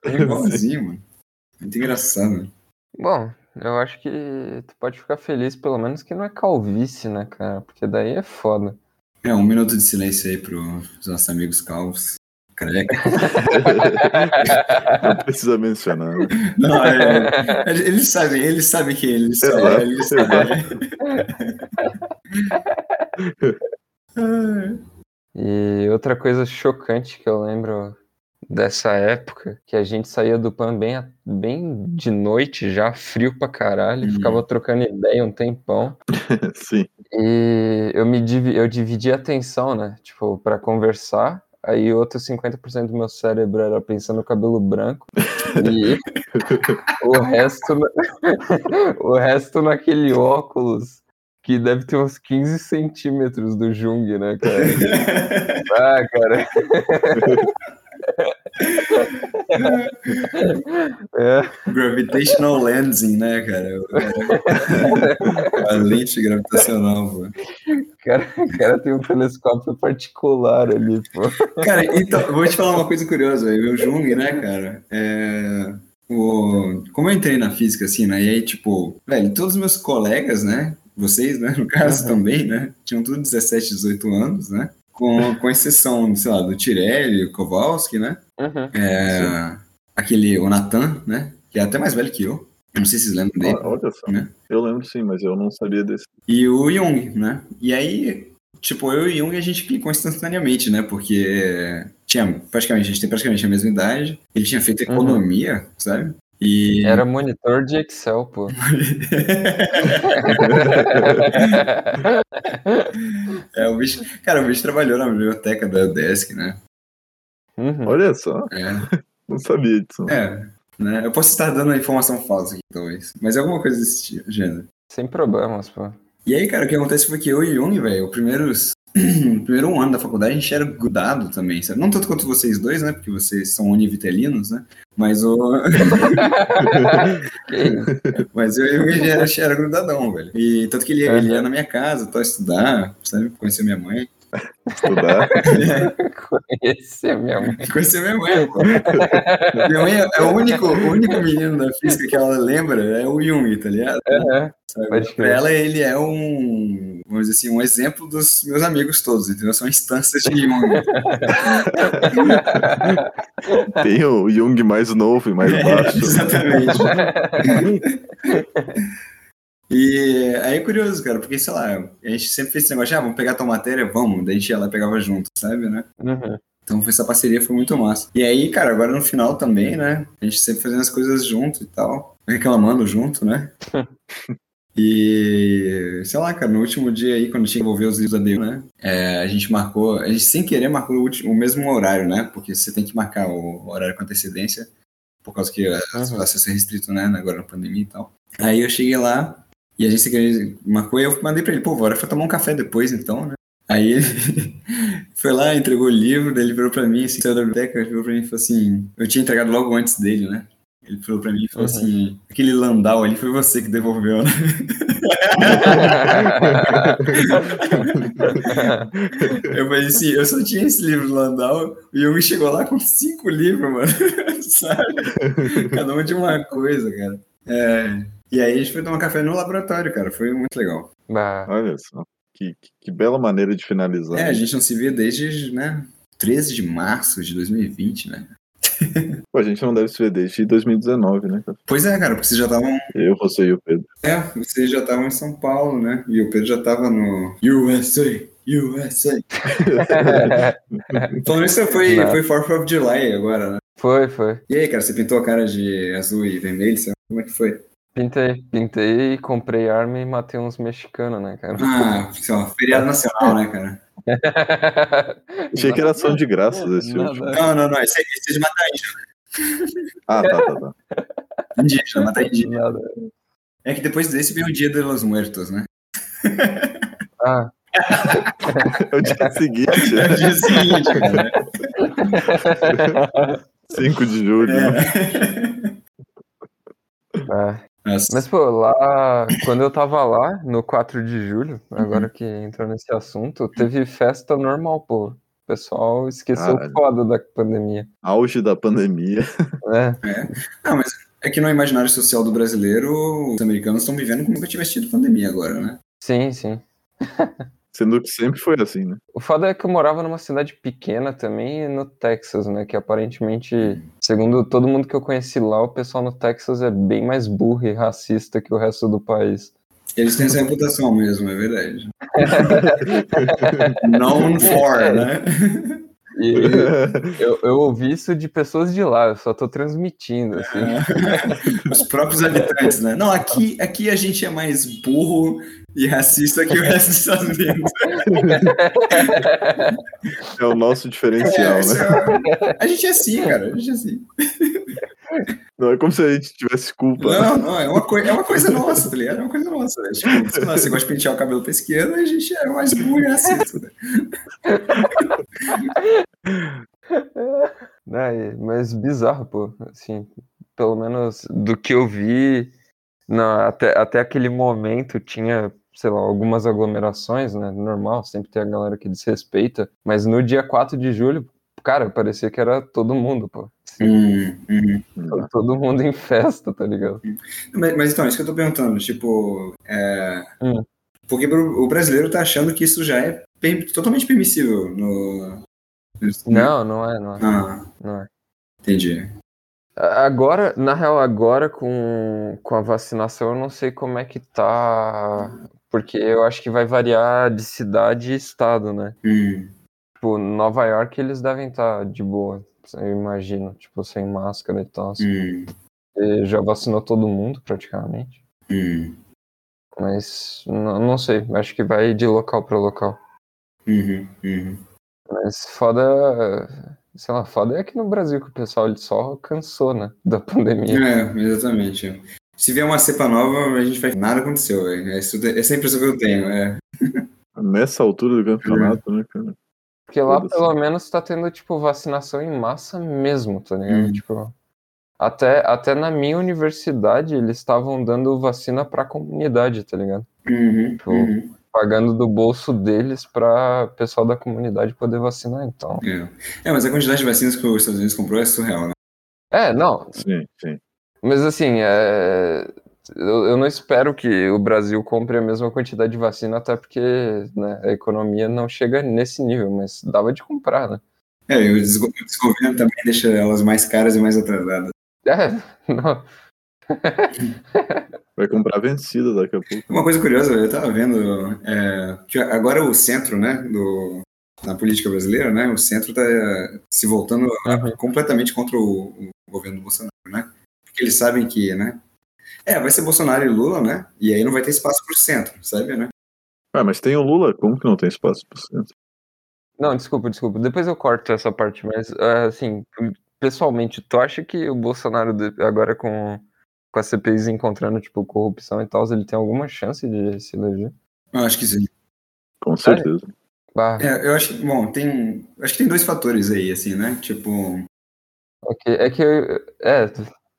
É igualzinho, mano. Muito engraçado. Bom, eu acho que tu pode ficar feliz, pelo menos que não é calvície, né, cara? Porque daí é foda. É, um minuto de silêncio aí pros nossos amigos calvos. Careca. Não precisa mencionar. né? Não, é, é, eles sabem, eles sabem que eles são. Exato, Eles sabem. E outra coisa chocante que eu lembro dessa época, que a gente saía do PAN bem, bem de noite já, frio pra caralho, Uhum. ficava trocando ideia um tempão. Sim. E eu me divi- eu dividi a atenção, né? Tipo, pra conversar. Aí outro 50% do meu cérebro era pensando no cabelo branco. E o resto o resto naquele óculos que deve ter uns 15 centímetros do Jung, né, cara? Ah, cara. É, Gravitational lensing, né, cara? A lente gravitacional, pô. cara, o cara tem um telescópio particular ali, pô. Cara, então, eu vou te falar uma coisa curiosa. O Jung, né, cara? É, o, como eu entrei na física, assim, né? E aí, tipo, velho, todos os meus colegas, né? Vocês, né, no caso Uhum. também, né? Tinham tudo 17, 18 anos, né? Com, com exceção, sei lá, do Tirelli, o Kowalski, né? Uhum. É, aquele, o Natan, né? Que é até mais velho que eu. Eu não sei se vocês lembram dele. Ah, Olha só. Né? Eu lembro sim, mas eu não sabia desse. E o Jung, né? E aí, tipo, eu e o Jung a gente clicou instantaneamente, né? Porque tinha praticamente, a gente tem praticamente a mesma idade. Ele tinha feito economia, sabe? E. Era monitor de Excel, pô. é, o bicho, cara, o bicho trabalhou na biblioteca da Desk, né? Uhum. Olha só, É, não sabia disso. é, né? Eu posso estar dando a informação falsa aqui, talvez. Mas é alguma coisa desse tipo, gênero. Sem problemas, pô. E aí, cara, o que acontece foi que eu e o Jung, velho, o primeiros, o primeiro ano da faculdade, a gente era grudado também, sabe? Não tanto quanto vocês dois, né? Porque vocês são univitelinos, né? Mas o. Mas eu e o Jung era, era grudadão, velho. E tanto que ele, ia- ele ia na minha casa, tal, estudar, sabe? Conhecer minha mãe. Estudar. Conhecer minha mãe. Conhecer minha mãe, pô. Minha mãe é, é o único, o único menino da física que ela lembra, é o Jung, tá ligado? Uhum. Pra crer. ela, ele é um, vamos dizer assim, um exemplo dos meus amigos todos, entendeu? São instâncias de Jung. Tem o Jung mais novo e mais baixo. Exatamente. E aí é curioso, cara, porque, sei lá, a gente sempre fez esse negócio, ah, vamos pegar tua matéria, vamos, daí a gente ia lá e pegava junto, sabe, né? Uhum. Então essa parceria foi muito massa. E aí, cara, agora no final também, né? A gente sempre fazendo as coisas junto e tal, reclamando junto, né? E, sei lá, cara, no último dia aí, quando tinha que envolver os livros da DU, né? é, a gente marcou, a gente sem querer marcou o, último- o mesmo horário, né? Porque você tem que marcar o horário com antecedência, por causa que Uhum. acesso é restrito, né? Agora na pandemia e tal. Aí eu cheguei lá e a gente sem querer marcou e eu mandei pra ele, pô, bora foi tomar um café depois então, né? Aí ele foi lá, entregou o livro, daí ele virou pra mim, assim, saiu da biblioteca, virou pra mim e falou assim, eu tinha entregado logo antes dele, né? Ele falou pra mim e falou Uhum. assim, aquele Landau ali foi você que devolveu, né? Eu falei assim, eu só tinha esse livro do Landau, e o Jung chegou lá com cinco livros, mano, sabe? Cada um de uma coisa, cara. É, e aí a gente foi tomar café no laboratório, cara, foi muito legal. Bah, Olha só. Que, que, que bela maneira de finalizar. É, a gente não se via desde, né, 13 de março de 2020, né? Pô, a gente não deve se ver desde 2019, né? cara? Pois é, cara, porque vocês já estavam. Eu, você e o Pedro. É, vocês já estavam em São Paulo, né? E o Pedro já tava no USA, USA. Falando isso, foi, Não. foi 4th of July agora, né? foi, foi. E aí, cara, você pintou a cara de azul e vermelho? sabe? Como é que foi? Pintei, pintei, comprei arma e matei uns mexicanos, né, cara? Ah, sei lá, feriado nacional, né, cara? Achei que era ação de graças esse Nada. último. Não, não, não, esse é, esse é de matar índio. Ah, tá, tá, tá. Indígena, matar indígena. É que depois desse veio o Dia de los Muertos, né? Ah, É o dia seguinte, É o né? dia seguinte, cara. 5 de julho. né? É. Nossa. Mas, pô, lá, quando eu tava lá, no 4 de julho, agora que entrou nesse assunto, teve festa normal, pô. O pessoal esqueceu Caralho. foda da pandemia. Auge da pandemia. né? Não, mas é que no imaginário social do brasileiro, os americanos estão vivendo como nunca tivesse tido pandemia agora, né? Sim, sim. Sendo que sempre foi assim, né? O foda é que eu morava numa cidade pequena também, no Texas, né? Que aparentemente, segundo todo mundo que eu conheci lá, o pessoal no Texas é bem mais burro e racista que o resto do país. Eles têm essa reputação mesmo, é verdade. Known for, né? E eu, eu ouvi isso de pessoas de lá, eu só tô transmitindo, assim. Os próprios habitantes, né? Não, aqui, aqui a gente é mais burro e racista que o resto dos Estados Unidos. É o nosso diferencial, É, né? é- A gente é assim, cara. A gente é assim. Não é como se a gente tivesse culpa. né? Não, não, é uma, coi- é uma coisa nossa, tá ligado? É uma coisa nossa. né? Tipo, sei lá, você gosta de pentear o cabelo pra esquerda, a gente é mais burro e. Né? Né, e- Mas bizarro, pô. Assim, pelo menos do que eu vi, na, até, até aquele momento tinha, sei lá, algumas aglomerações, né? Normal, sempre tem a galera que desrespeita. Mas no dia 4 de julho, cara, parecia que era todo mundo, pô. Hum, uhum. Todo mundo em festa, tá ligado? Mas, mas então, isso que eu tô perguntando, tipo, é... Hum. porque o brasileiro tá achando que isso já é totalmente permissível no. Não, não é, não é. Ah, Não é. entendi. Agora, na real, agora com, com a vacinação, eu não sei como é que tá. Porque eu acho que vai variar de cidade e estado, né? Hum, Tipo, Nova York eles devem estar de boa, eu imagino. Tipo, sem máscara e tal. hum, E já vacinou todo mundo, praticamente. hum, Mas não, não sei, acho que vai de local pra local. uhum, uhum. Mas foda. Sei lá, foda é aqui no Brasil que o pessoal só cansou, né? Da pandemia. É, exatamente. Se vier uma cepa nova, a gente vai. Nada aconteceu, velho. É, isso- essa é a impressão que eu tenho. É. Nessa altura do campeonato, né, cara? Porque lá, pelo menos, tá tendo, tipo, vacinação em massa mesmo, tá ligado? Uhum. Tipo, até, até na minha universidade, eles estavam dando vacina pra comunidade, tá ligado? Uhum, Tipo, uhum. Pagando do bolso deles pra pessoal da comunidade poder vacinar, então. É. é, mas a quantidade de vacinas que os Estados Unidos comprou é surreal, né? É, não, Sim, sim. mas assim, é... eu, eu não espero que o Brasil compre a mesma quantidade de vacina, até porque né, a economia não chega nesse nível, mas dava de comprar, né? É, e o desgo- o desgoverno também deixa elas mais caras e mais atrasadas. É, não, Vai comprar vencida daqui a pouco. Uma coisa curiosa, eu tava vendo é, que agora o centro, né, do, na política brasileira, né, o centro tá se voltando Uhum. completamente contra o, o governo Bolsonaro, né? Porque eles sabem que, né, é, vai ser Bolsonaro e Lula, né, e aí não vai ter espaço pro centro, sabe, né? Ah, mas tem o Lula, como que não tem espaço pro centro? Não, desculpa, desculpa. Depois eu corto essa parte, mas é, assim, pessoalmente, tu acha que o Bolsonaro agora com, com a CPI encontrando, tipo, corrupção e tal, ele tem alguma chance de se eleger? Eu acho que sim. Com certeza. Bah, É, eu acho que, bom, tem, acho que tem dois fatores aí, assim, né, tipo, é que, é que eu- é,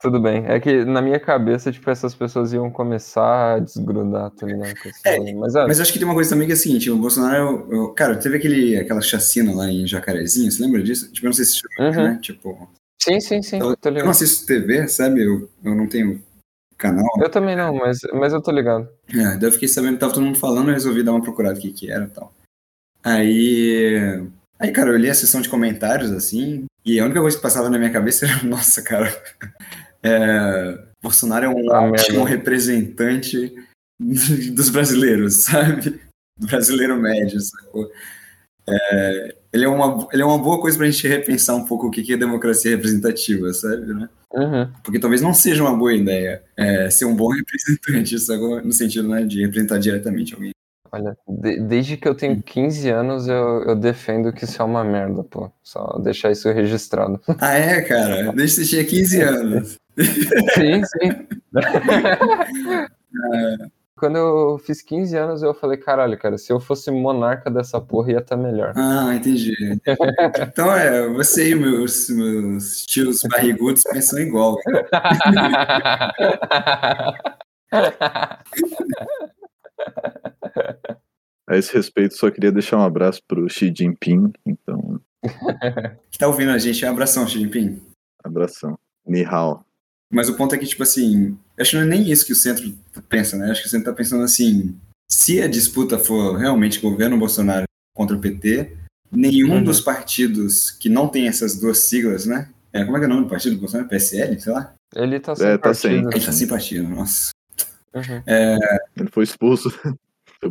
tudo bem. É que na minha cabeça, tipo, essas pessoas iam começar a desgrudar, tá ligado? com esse É. Mas, é, Mas acho que tem uma coisa também que é a seguinte, o Bolsonaro, eu- cara, teve aquele, aquela chacina lá em Jacarezinho, você lembra disso? Tipo, eu não sei se você Uhum. né? Tipo, sim, sim, sim, eu, tô eu não assisto TV, sabe? Eu, eu não tenho canal. Eu também não, mas, mas eu tô ligado. É, daí eu fiquei sabendo que tava todo mundo falando, eu resolvi dar uma procurada o que que era e tal. Aí, aí, cara, eu li a sessão de comentários, assim, e a única coisa que passava na minha cabeça era, nossa, cara, é, Bolsonaro é um Ah, ótimo representante dos brasileiros, sabe? Do brasileiro médio, sacou? É, ele, é uma, ele é uma boa coisa pra gente repensar um pouco o que que é democracia representativa, sabe, né? Uhum. Porque talvez não seja uma boa ideia é, ser um bom representante, sacou? no sentido né, de representar diretamente alguém. Olha, de- desde que eu tenho 15 anos, eu, eu defendo que isso é uma merda, pô. Só deixar isso registrado. Ah, é, cara? Desde que você tinha 15 anos. Sim, sim. quando eu fiz 15 anos, eu falei, caralho, cara, se eu fosse monarca dessa porra, ia estar melhor. Ah, entendi. Então é, você e meus, meus tios barrigudos pensam igual. A esse respeito, só queria deixar um abraço pro Xi Jinping. Então, Que tá ouvindo a gente? Um abração, Xi Jinping. abração. Ni hao. Mas o ponto é que, tipo assim, acho que não é nem isso que o centro pensa, né? Acho que o centro tá pensando assim, se a disputa for realmente governo Bolsonaro contra o PT, nenhum Uhum. dos partidos que não tem essas duas siglas, né? É, como é que é o nome do partido do Bolsonaro? PSL, sei lá? Ele tá sem É, tá sem. partido. Ele tá sem partido, nossa. Uhum. Ele foi expulso.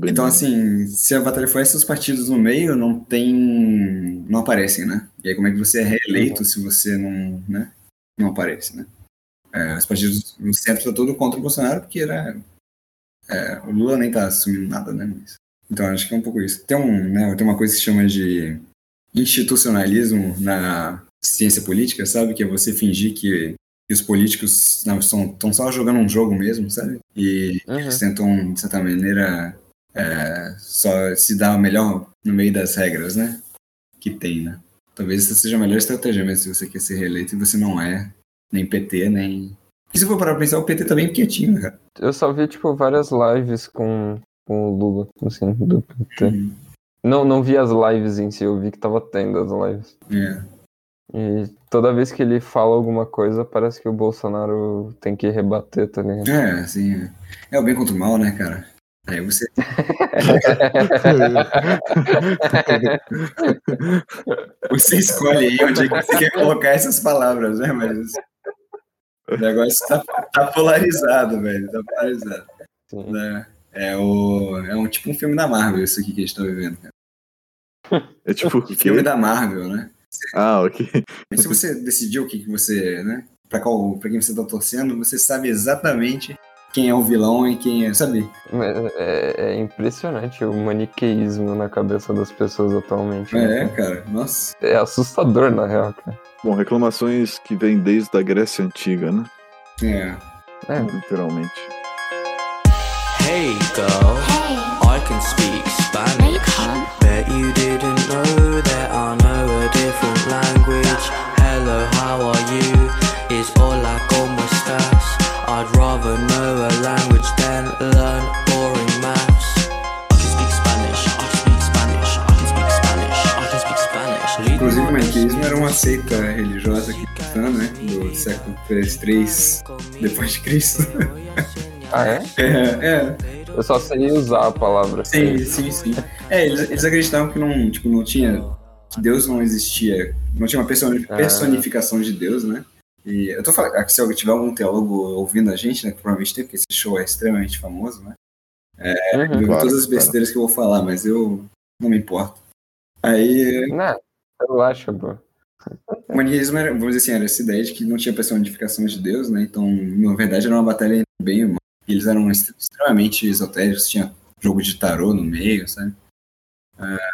Então, assim, se a batalha for esses partidos no meio, não tem. não aparecem, né? E aí, como é que você é reeleito se você não, né? não aparece, né? É, os partidos no centro tá todo contra o Bolsonaro, porque era. é, o Lula nem tá assumindo nada, né? Mas, então, acho que é um pouco isso. Tem, um, né, tem uma coisa que se chama de institucionalismo na ciência política, sabe? Que é você fingir que, que os políticos estão só jogando um jogo mesmo, sabe? E Uhum. eles tentam, de certa maneira, é, só se dar melhor no meio das regras, né? Que tem, né? Talvez essa seja a melhor estratégia mesmo, se você quer ser reeleito e você não é nem PT, nem. E se for parar pra pensar, o PT tá bem quietinho, né, cara. Eu só vi, tipo, várias lives com, com o Lula, assim, do PT. Uhum. Não, não vi as lives em si, eu vi que tava tendo as lives. É. E toda vez que ele fala alguma coisa, parece que o Bolsonaro tem que rebater, tá ligado? É, assim. É. é o bem contra o mal, né, cara? Aí você. Você escolhe aí onde é que você quer colocar essas palavras, né? Mas o negócio tá, tá polarizado, velho. Tá polarizado. Sim. né? É, o, é um tipo um filme da Marvel, isso aqui que a gente tá vivendo, cara. É tipo o quê? Filme da Marvel, né? Ah, ok. Mas se você decidiu o que, que você, né? Pra, qual, pra quem você tá torcendo, você sabe exatamente quem é o vilão e quem é, sabe? Mas É, é impressionante o maniqueísmo na cabeça das pessoas atualmente. né? É, cara, nossa. É assustador, na real, cara. Bom, reclamações que vêm desde a Grécia Antiga, né? É. É, Literalmente. Hey girl, Hey, I can speak Spanish. Uma seita religiosa cristã, né? Do século 3 depois de Cristo. Ah, é? É, é. Eu só sei usar a palavra. Sim, sim, sim. É, eles, eles acreditavam que não, tipo, não tinha. que Deus não existia. Não tinha uma Ah. personificação de Deus, né? E eu tô falando, se tiver algum teólogo ouvindo a gente, né? Que provavelmente tem, porque esse show é extremamente famoso, né? Uhum. Eu vi Claro, todas as claro. besteiras que eu vou falar, mas eu não me importo. Aí, Não, relaxa, bro. O maniqueísmo era, vamos dizer assim, era essa ideia de que não tinha personificação de Deus, né? Então, na verdade, era uma batalha entre bem e mal. E eles eram extremamente esotéricos, tinha jogo de tarô no meio, sabe?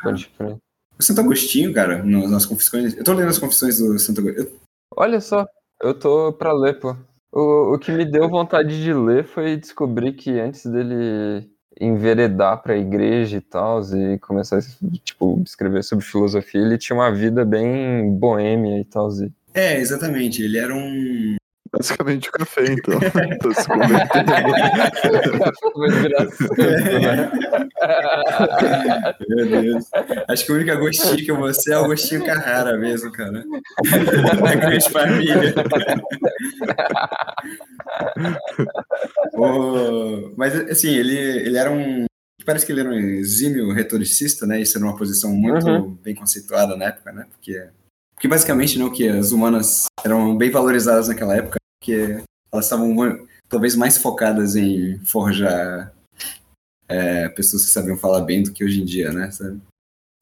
Pode crer. O Santo Agostinho, cara, nas, nas confissões. Eu tô lendo as confissões do Santo Agostinho. Olha só, eu tô pra ler, pô. O, o que me deu vontade de ler foi descobrir que antes dele enveredar pra igreja e tal, e começar a tipo, escrever sobre filosofia, ele tinha uma vida bem boêmia e tal. É, exatamente. Ele era um. Basicamente o café, então. Tô se convertendo. Virar santo, né? Meu Deus. Acho que o único Agostinho que ser é o Agostinho Carrara mesmo, cara. da grande família. O- Mas, assim, ele, ele era um. Parece que ele era um exímio retoricista, né? Isso era uma posição muito Uhum. bem conceituada na época, né? Porque, porque basicamente, não, que as humanas eram bem valorizadas naquela época, porque elas estavam talvez mais focadas em forjar é, pessoas que sabiam falar bem do que hoje em dia, né? sabe?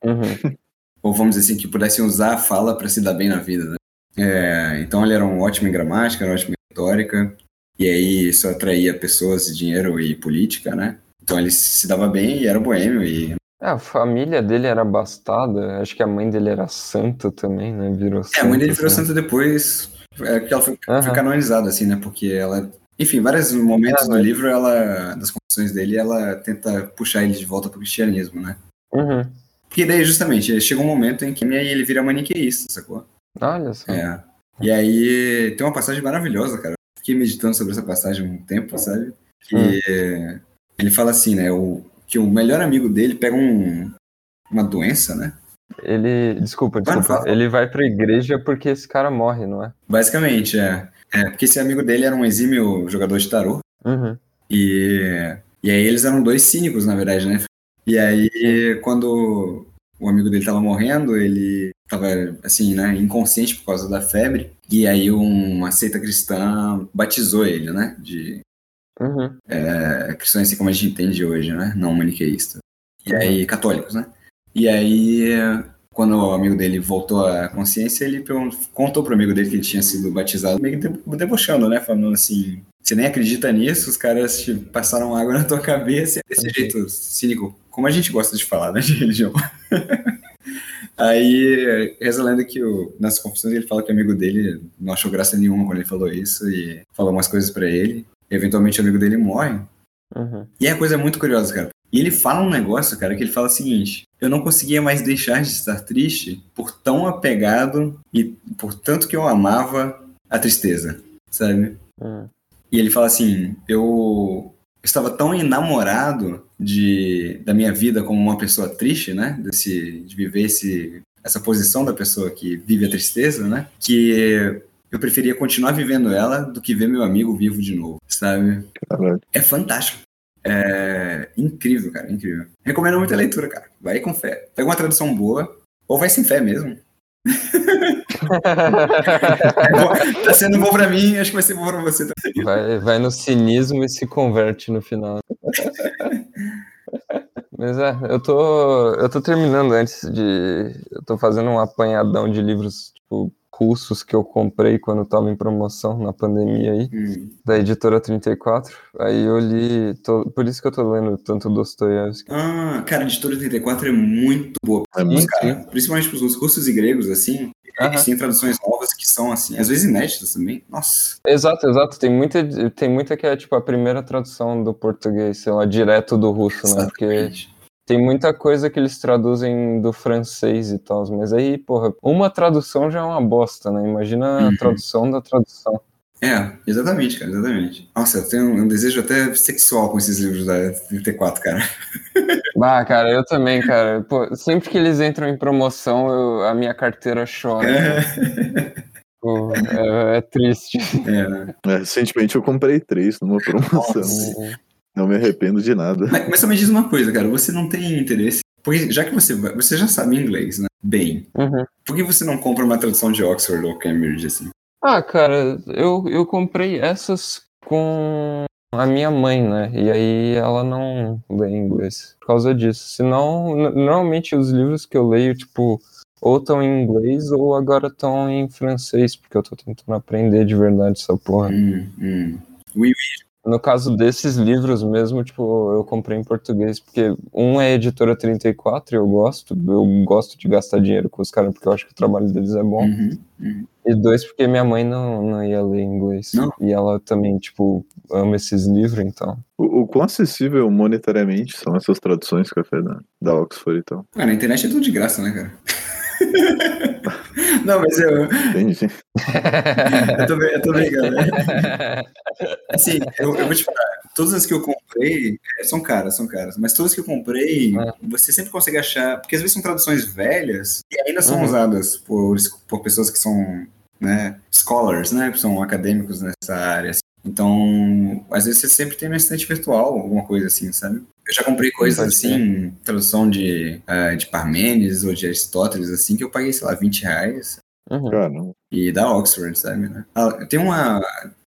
Uhum. Ou vamos dizer assim, que pudessem usar a fala para se dar bem na vida, né? É, então ele era um ótimo em gramática, era um ótimo em retórica, e aí isso atraía pessoas, dinheiro e política, né? Então ele se dava bem e era boêmio e É, a família dele era bastada, acho que a mãe dele era santa também, né? Virou É, a mãe dele virou assim. santa depois, é que ela foi, Aham. foi canonizada, assim, né? Porque ela, enfim, vários momentos Ah, do mas- livro, ela, das confissões dele, ela tenta puxar ele de volta pro cristianismo, né? Uhum. Porque daí, justamente, chega um momento em que ele vira maniqueísta, sacou? Olha só. É. E aí tem uma passagem maravilhosa, cara. Fiquei meditando sobre essa passagem um tempo, sabe? Que Hum. ele fala assim, né? O, que o melhor amigo dele pega um, uma doença, né? Ele. Desculpa, desculpa. Ele vai pra igreja porque esse cara morre, não é? Basicamente, é. É, porque esse amigo dele era um exímio jogador de tarô. Uhum. E, e aí eles eram dois cínicos, na verdade, né? E aí, quando o amigo dele tava morrendo, ele tava, assim, né, inconsciente por causa da febre. E aí uma seita cristã batizou ele, né? De Uhum. é, cristão assim como a gente entende hoje, né? Não maniqueísta. E aí, católicos, né? E aí, quando o amigo dele voltou à consciência, ele contou pro amigo dele que ele tinha sido batizado, meio que de- debochando, né? Falando assim, você nem acredita nisso, os caras te passaram água na tua cabeça, desse jeito cínico, como a gente gosta de falar, né? De religião. Aí, reza a lenda que o, nas confissões ele fala que o amigo dele não achou graça nenhuma quando ele falou isso e falou umas coisas pra ele. Eventualmente o amigo dele morre. Uhum. E é coisa muito curiosa, cara. E ele fala um negócio, cara, que ele fala o seguinte: eu não conseguia mais deixar de estar triste por tão apegado e por tanto que eu amava a tristeza, sabe? Uhum. E ele fala assim: eu estava tão enamorado de, da minha vida como uma pessoa triste, né? Desse, de viver esse, essa posição da pessoa que vive a tristeza, né? Que eu preferia continuar vivendo ela do que ver meu amigo vivo de novo, sabe? É fantástico. É incrível, cara, incrível. Recomendo muita leitura, cara. Vai com fé. Pega uma tradução boa, ou vai sem fé mesmo. Tá sendo bom pra mim, acho que vai ser bom pra você também. Vai, vai no cinismo e se converte no final. Mas é, eu tô, eu tô terminando antes de. Eu tô fazendo um apanhadão de livros, tipo, russos que eu comprei quando tava em promoção na pandemia aí, Hum. da editora 34. Aí eu li. tô- por isso que eu tô lendo tanto Dostoiévski. Ah, cara, a editora 34 é muito boa. É muito. cara, principalmente pros russos e gregos, assim. Eles Aham. têm traduções novas que são, assim, às vezes inéditas também. Nossa. Exato, exato. Tem muita, tem muita que é tipo a primeira tradução do português, sei lá, direto do russo, né? Porque. Tem muita coisa que eles traduzem do francês e tal, mas aí, porra, uma tradução já é uma bosta, né? Imagina Uhum. a tradução da tradução. É, exatamente, cara, exatamente. Nossa, eu tenho um desejo até sexual com esses livros da 34, cara. Ah, cara, eu também, cara. Pô, sempre que eles entram em promoção, eu- a minha carteira chora. Pô, é, é triste. É, né? É, recentemente eu comprei três numa promoção. Nossa. Não me arrependo de nada. Mas, mas só me diz uma coisa, cara, você não tem interesse. Porque já que você vai- você já sabe inglês, né? Bem. Uhum. Por que você não compra uma tradução de Oxford ou Cambridge, assim? Ah, cara, eu, eu comprei essas com a minha mãe, né? E aí ela não lê inglês por causa disso. Senão, normalmente os livros que eu leio, tipo, ou estão em inglês ou agora estão em francês, porque eu tô tentando aprender de verdade essa porra. Hum, hum. No caso desses livros mesmo, tipo, eu comprei em português, porque um é editora 34 e eu gosto, eu gosto de gastar dinheiro com os caras, porque eu acho que o trabalho deles é bom. Uhum, uhum. E dois, porque minha mãe não, não ia ler inglês. Não? E ela também, tipo, ama esses livros, então. O, o quão acessível monetariamente são essas traduções café da, da Oxford e tal? Cara, na internet é tudo de graça, né, cara? não, mas eu, Entendi. eu tô bem, eu tô brincando. né? Assim, eu, eu vou te falar, todas as que eu comprei é, são caras, são caras. Mas todas que eu comprei, É. você sempre consegue achar, porque às vezes são traduções velhas e ainda são Uhum. usadas por, por pessoas que são né, scholars, né? Que são acadêmicos nessa área. assim. Então, às vezes você sempre tem uma estante virtual, alguma coisa assim, sabe? Eu já comprei coisas assim, tradução de, ah, de Parmênides ou de Aristóteles, assim, que eu paguei, sei lá, 20 reais. Uhum. E da Oxford, sabe? né? Ah, tem uma.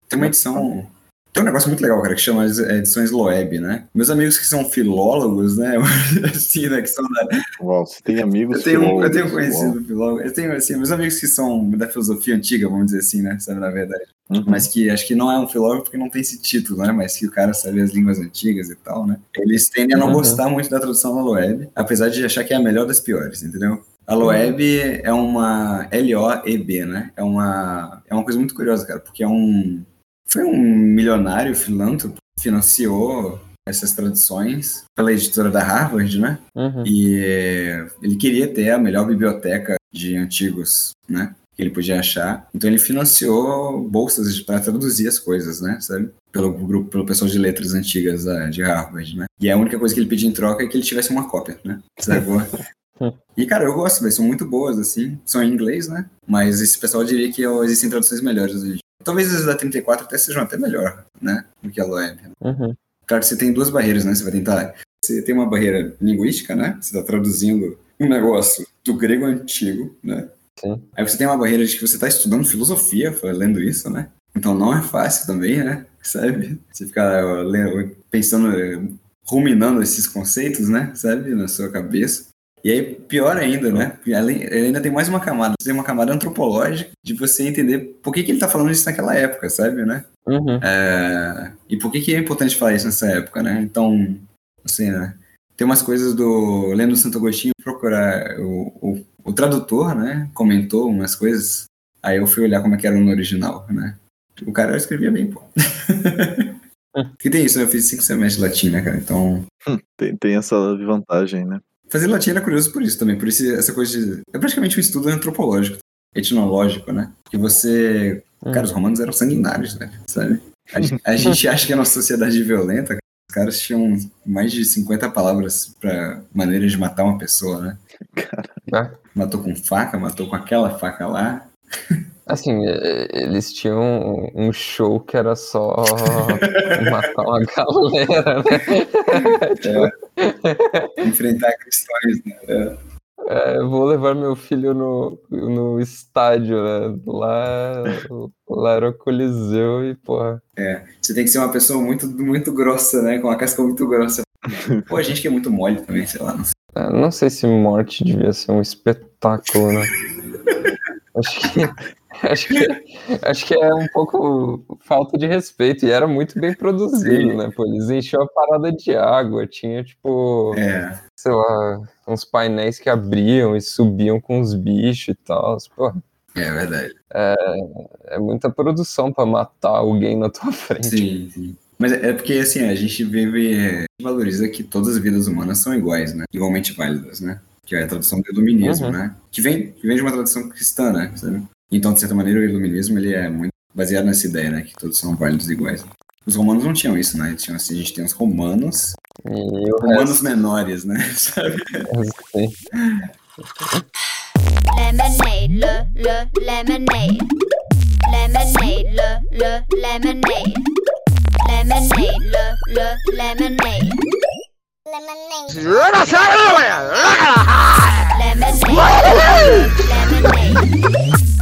Tem uma edição. Tem um negócio muito legal, cara, que chama as edições Loeb, né? Meus amigos que são filólogos, né? assim, né? Que são da. Uau, você tem amigos Eu tenho, eu tenho uau. conhecido filólogo. Eu tenho, assim, meus amigos que são da filosofia antiga, vamos dizer assim, né? Sabe, na verdade. Uhum. Mas que acho que não é um filólogo porque não tem esse título, né? Mas que o cara sabe as línguas antigas e tal, né? Eles tendem a não Uhum. gostar muito da tradução da Loeb, apesar de achar que é a melhor das piores, entendeu? A Loeb é uma L-O-E-B, né? É uma, é uma coisa muito curiosa, cara, porque é um. Foi um milionário filântropo que financiou essas traduções pela editora da Harvard, né? Uhum. E eh, ele queria ter a melhor biblioteca de antigos, né? Que ele podia achar. Então ele financiou bolsas para traduzir as coisas, né? Sabe? Pelo grupo, pelo pessoal de letras antigas da- de Harvard, né? E a única coisa que ele pedia em troca é que ele tivesse uma cópia, né? Sacou? E, cara, eu gosto, velho. São muito boas, assim. São em inglês, né? Mas esse pessoal diria que existem traduções melhores hoje. Talvez as da 34 até sejam até melhor, né? Do que a Loeb. Uhum. Claro que você tem duas barreiras, né? Você vai tentar. Você tem uma barreira linguística, né? Você está traduzindo um negócio do grego antigo, né? Sim. Aí você tem uma barreira de que você está estudando filosofia, lendo isso, né? Então não é fácil também, né? Sabe? Você ficar pensando, ruminando esses conceitos, né? Sabe? Na sua cabeça. E aí, pior ainda, né? Além- ele ainda tem mais uma camada. Tem uma camada antropológica de você entender por que, que ele tá falando isso naquela época, sabe, né? Uhum. É, e por que, que é importante falar isso nessa época, né? Então, assim, né? Tem umas coisas do Lendo Santo Agostinho, procurar o, o, o tradutor, né? Comentou umas coisas. Aí eu fui olhar como é que era no original, né? O cara escrevia bem, pô. que tem isso, né? eu fiz cinco semestres de latim, né, cara? Então, Tem, tem essa vantagem, né? Fazer latim era curioso por isso também, por isso essa coisa de... É praticamente um estudo antropológico, etnológico, né? Que você... Cara, os romanos eram sanguinários, né? Sabe? A, a gente acha que a nossa sociedade é violenta, os caras tinham mais de 50 palavras pra maneiras de matar uma pessoa, né? Ah, Matou com faca, matou com aquela faca lá. Assim, eh, eles tinham um show que era só matar uma galera, né? Enfrentar questões, né? É. É, eu vou levar meu filho no, no estádio, né? Lá, lá era o Coliseu e, porra. Você tem que ser uma pessoa muito, muito grossa, né? Com uma casca muito grossa. Pô, a gente que é muito mole também, sei lá. Não sei. É, Não sei se morte devia ser um espetáculo, né? Acho que, acho que, acho que é um pouco falta de respeito. E era muito bem produzido, né? Pô, eles enchiam a parada de água. Tinha, tipo, É, sei lá, uns painéis que abriam e subiam com os bichos e tal. Pô, é verdade. é muita produção pra matar alguém na tua frente. Sim, sim. Mas é porque, assim, a gente vive... A gente valoriza que todas as vidas humanas são iguais, né? Igualmente válidas, né? Que é a tradução do iluminismo, Uhum. né? Que vem, que vem de uma tradução cristã, né? Sabe? Então, de certa maneira, o iluminismo, ele é muito baseado nessa ideia, né? Que todos são válidos e iguais. Os romanos não tinham isso, né? Eles tinham, assim, a gente tem os romanos, E o romanos resto, menores, né? Sabe? Lemonade, le, le, lemonade. Lemonade, le, le, lemonade. Lemonade, le, le, lemonade. Lemonade. Lemonade, le, lemonade.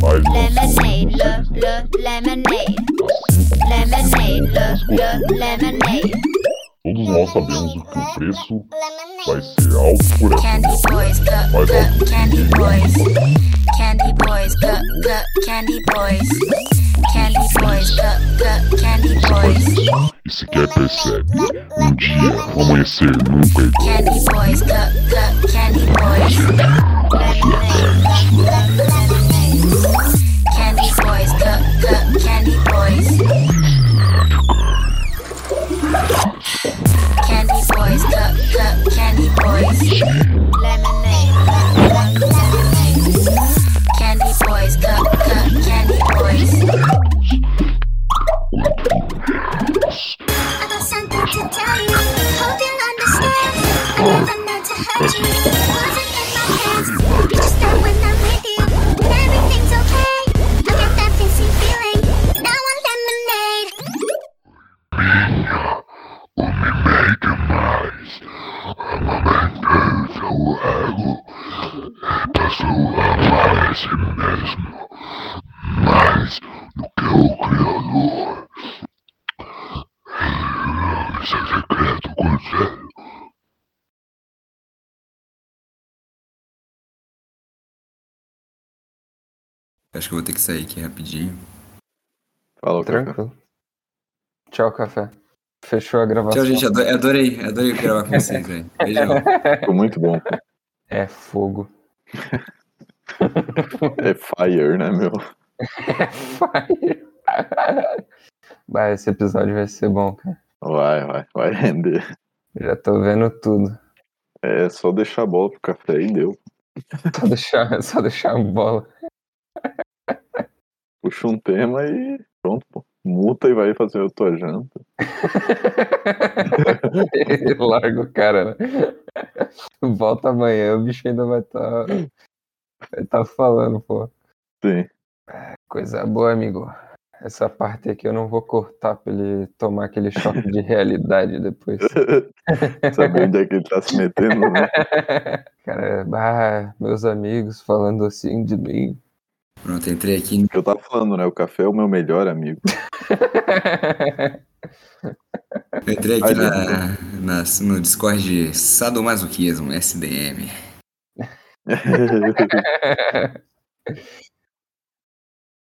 Lemonade, le, le, lemonade. Lemonade, le, le, lemonade. Todos nós sabemos que o preço vai ser alto por essa Candy boys, cup, Bob. candy boys. Candy boys, cup, cup, candy boys. Candy boys, cup, cup, candy boys. E sequer percebe. Um dia, o amanhecer nunca é. Candy boys, cup, cup, candy boys. Candy wasn't in my hands. Acho que eu vou ter que sair aqui rapidinho. Fala, Café. Tranquilo. Tchau, café. Fechou a gravação. Tchau, gente. ado- Adorei, adorei gravar com vocês, velho. Beijão. Ficou muito bom. É fogo. É fire, né, meu? Fire. Bah, esse episódio vai ser bom, cara. Vai, vai, vai render. Já tô vendo tudo. É só deixar a bola pro café e deu. Só deixar, só deixar a bola. Puxa um tema e pronto, pô. Multa e vai fazer a tua janta. Larga o cara, né? Volta amanhã, o bicho ainda vai estar vai tá falando, pô. Sim. Coisa boa, amigo. Essa parte aqui eu não vou cortar pra ele tomar aquele choque de realidade depois. Saber onde é que ele tá se metendo, né? Cara, bah, meus amigos falando assim de mim. Pronto, entrei aqui. Eu tava falando, né? O café é o meu melhor amigo. Eu entrei aqui na, na- no Discord de Sadomasoquismo, SDM.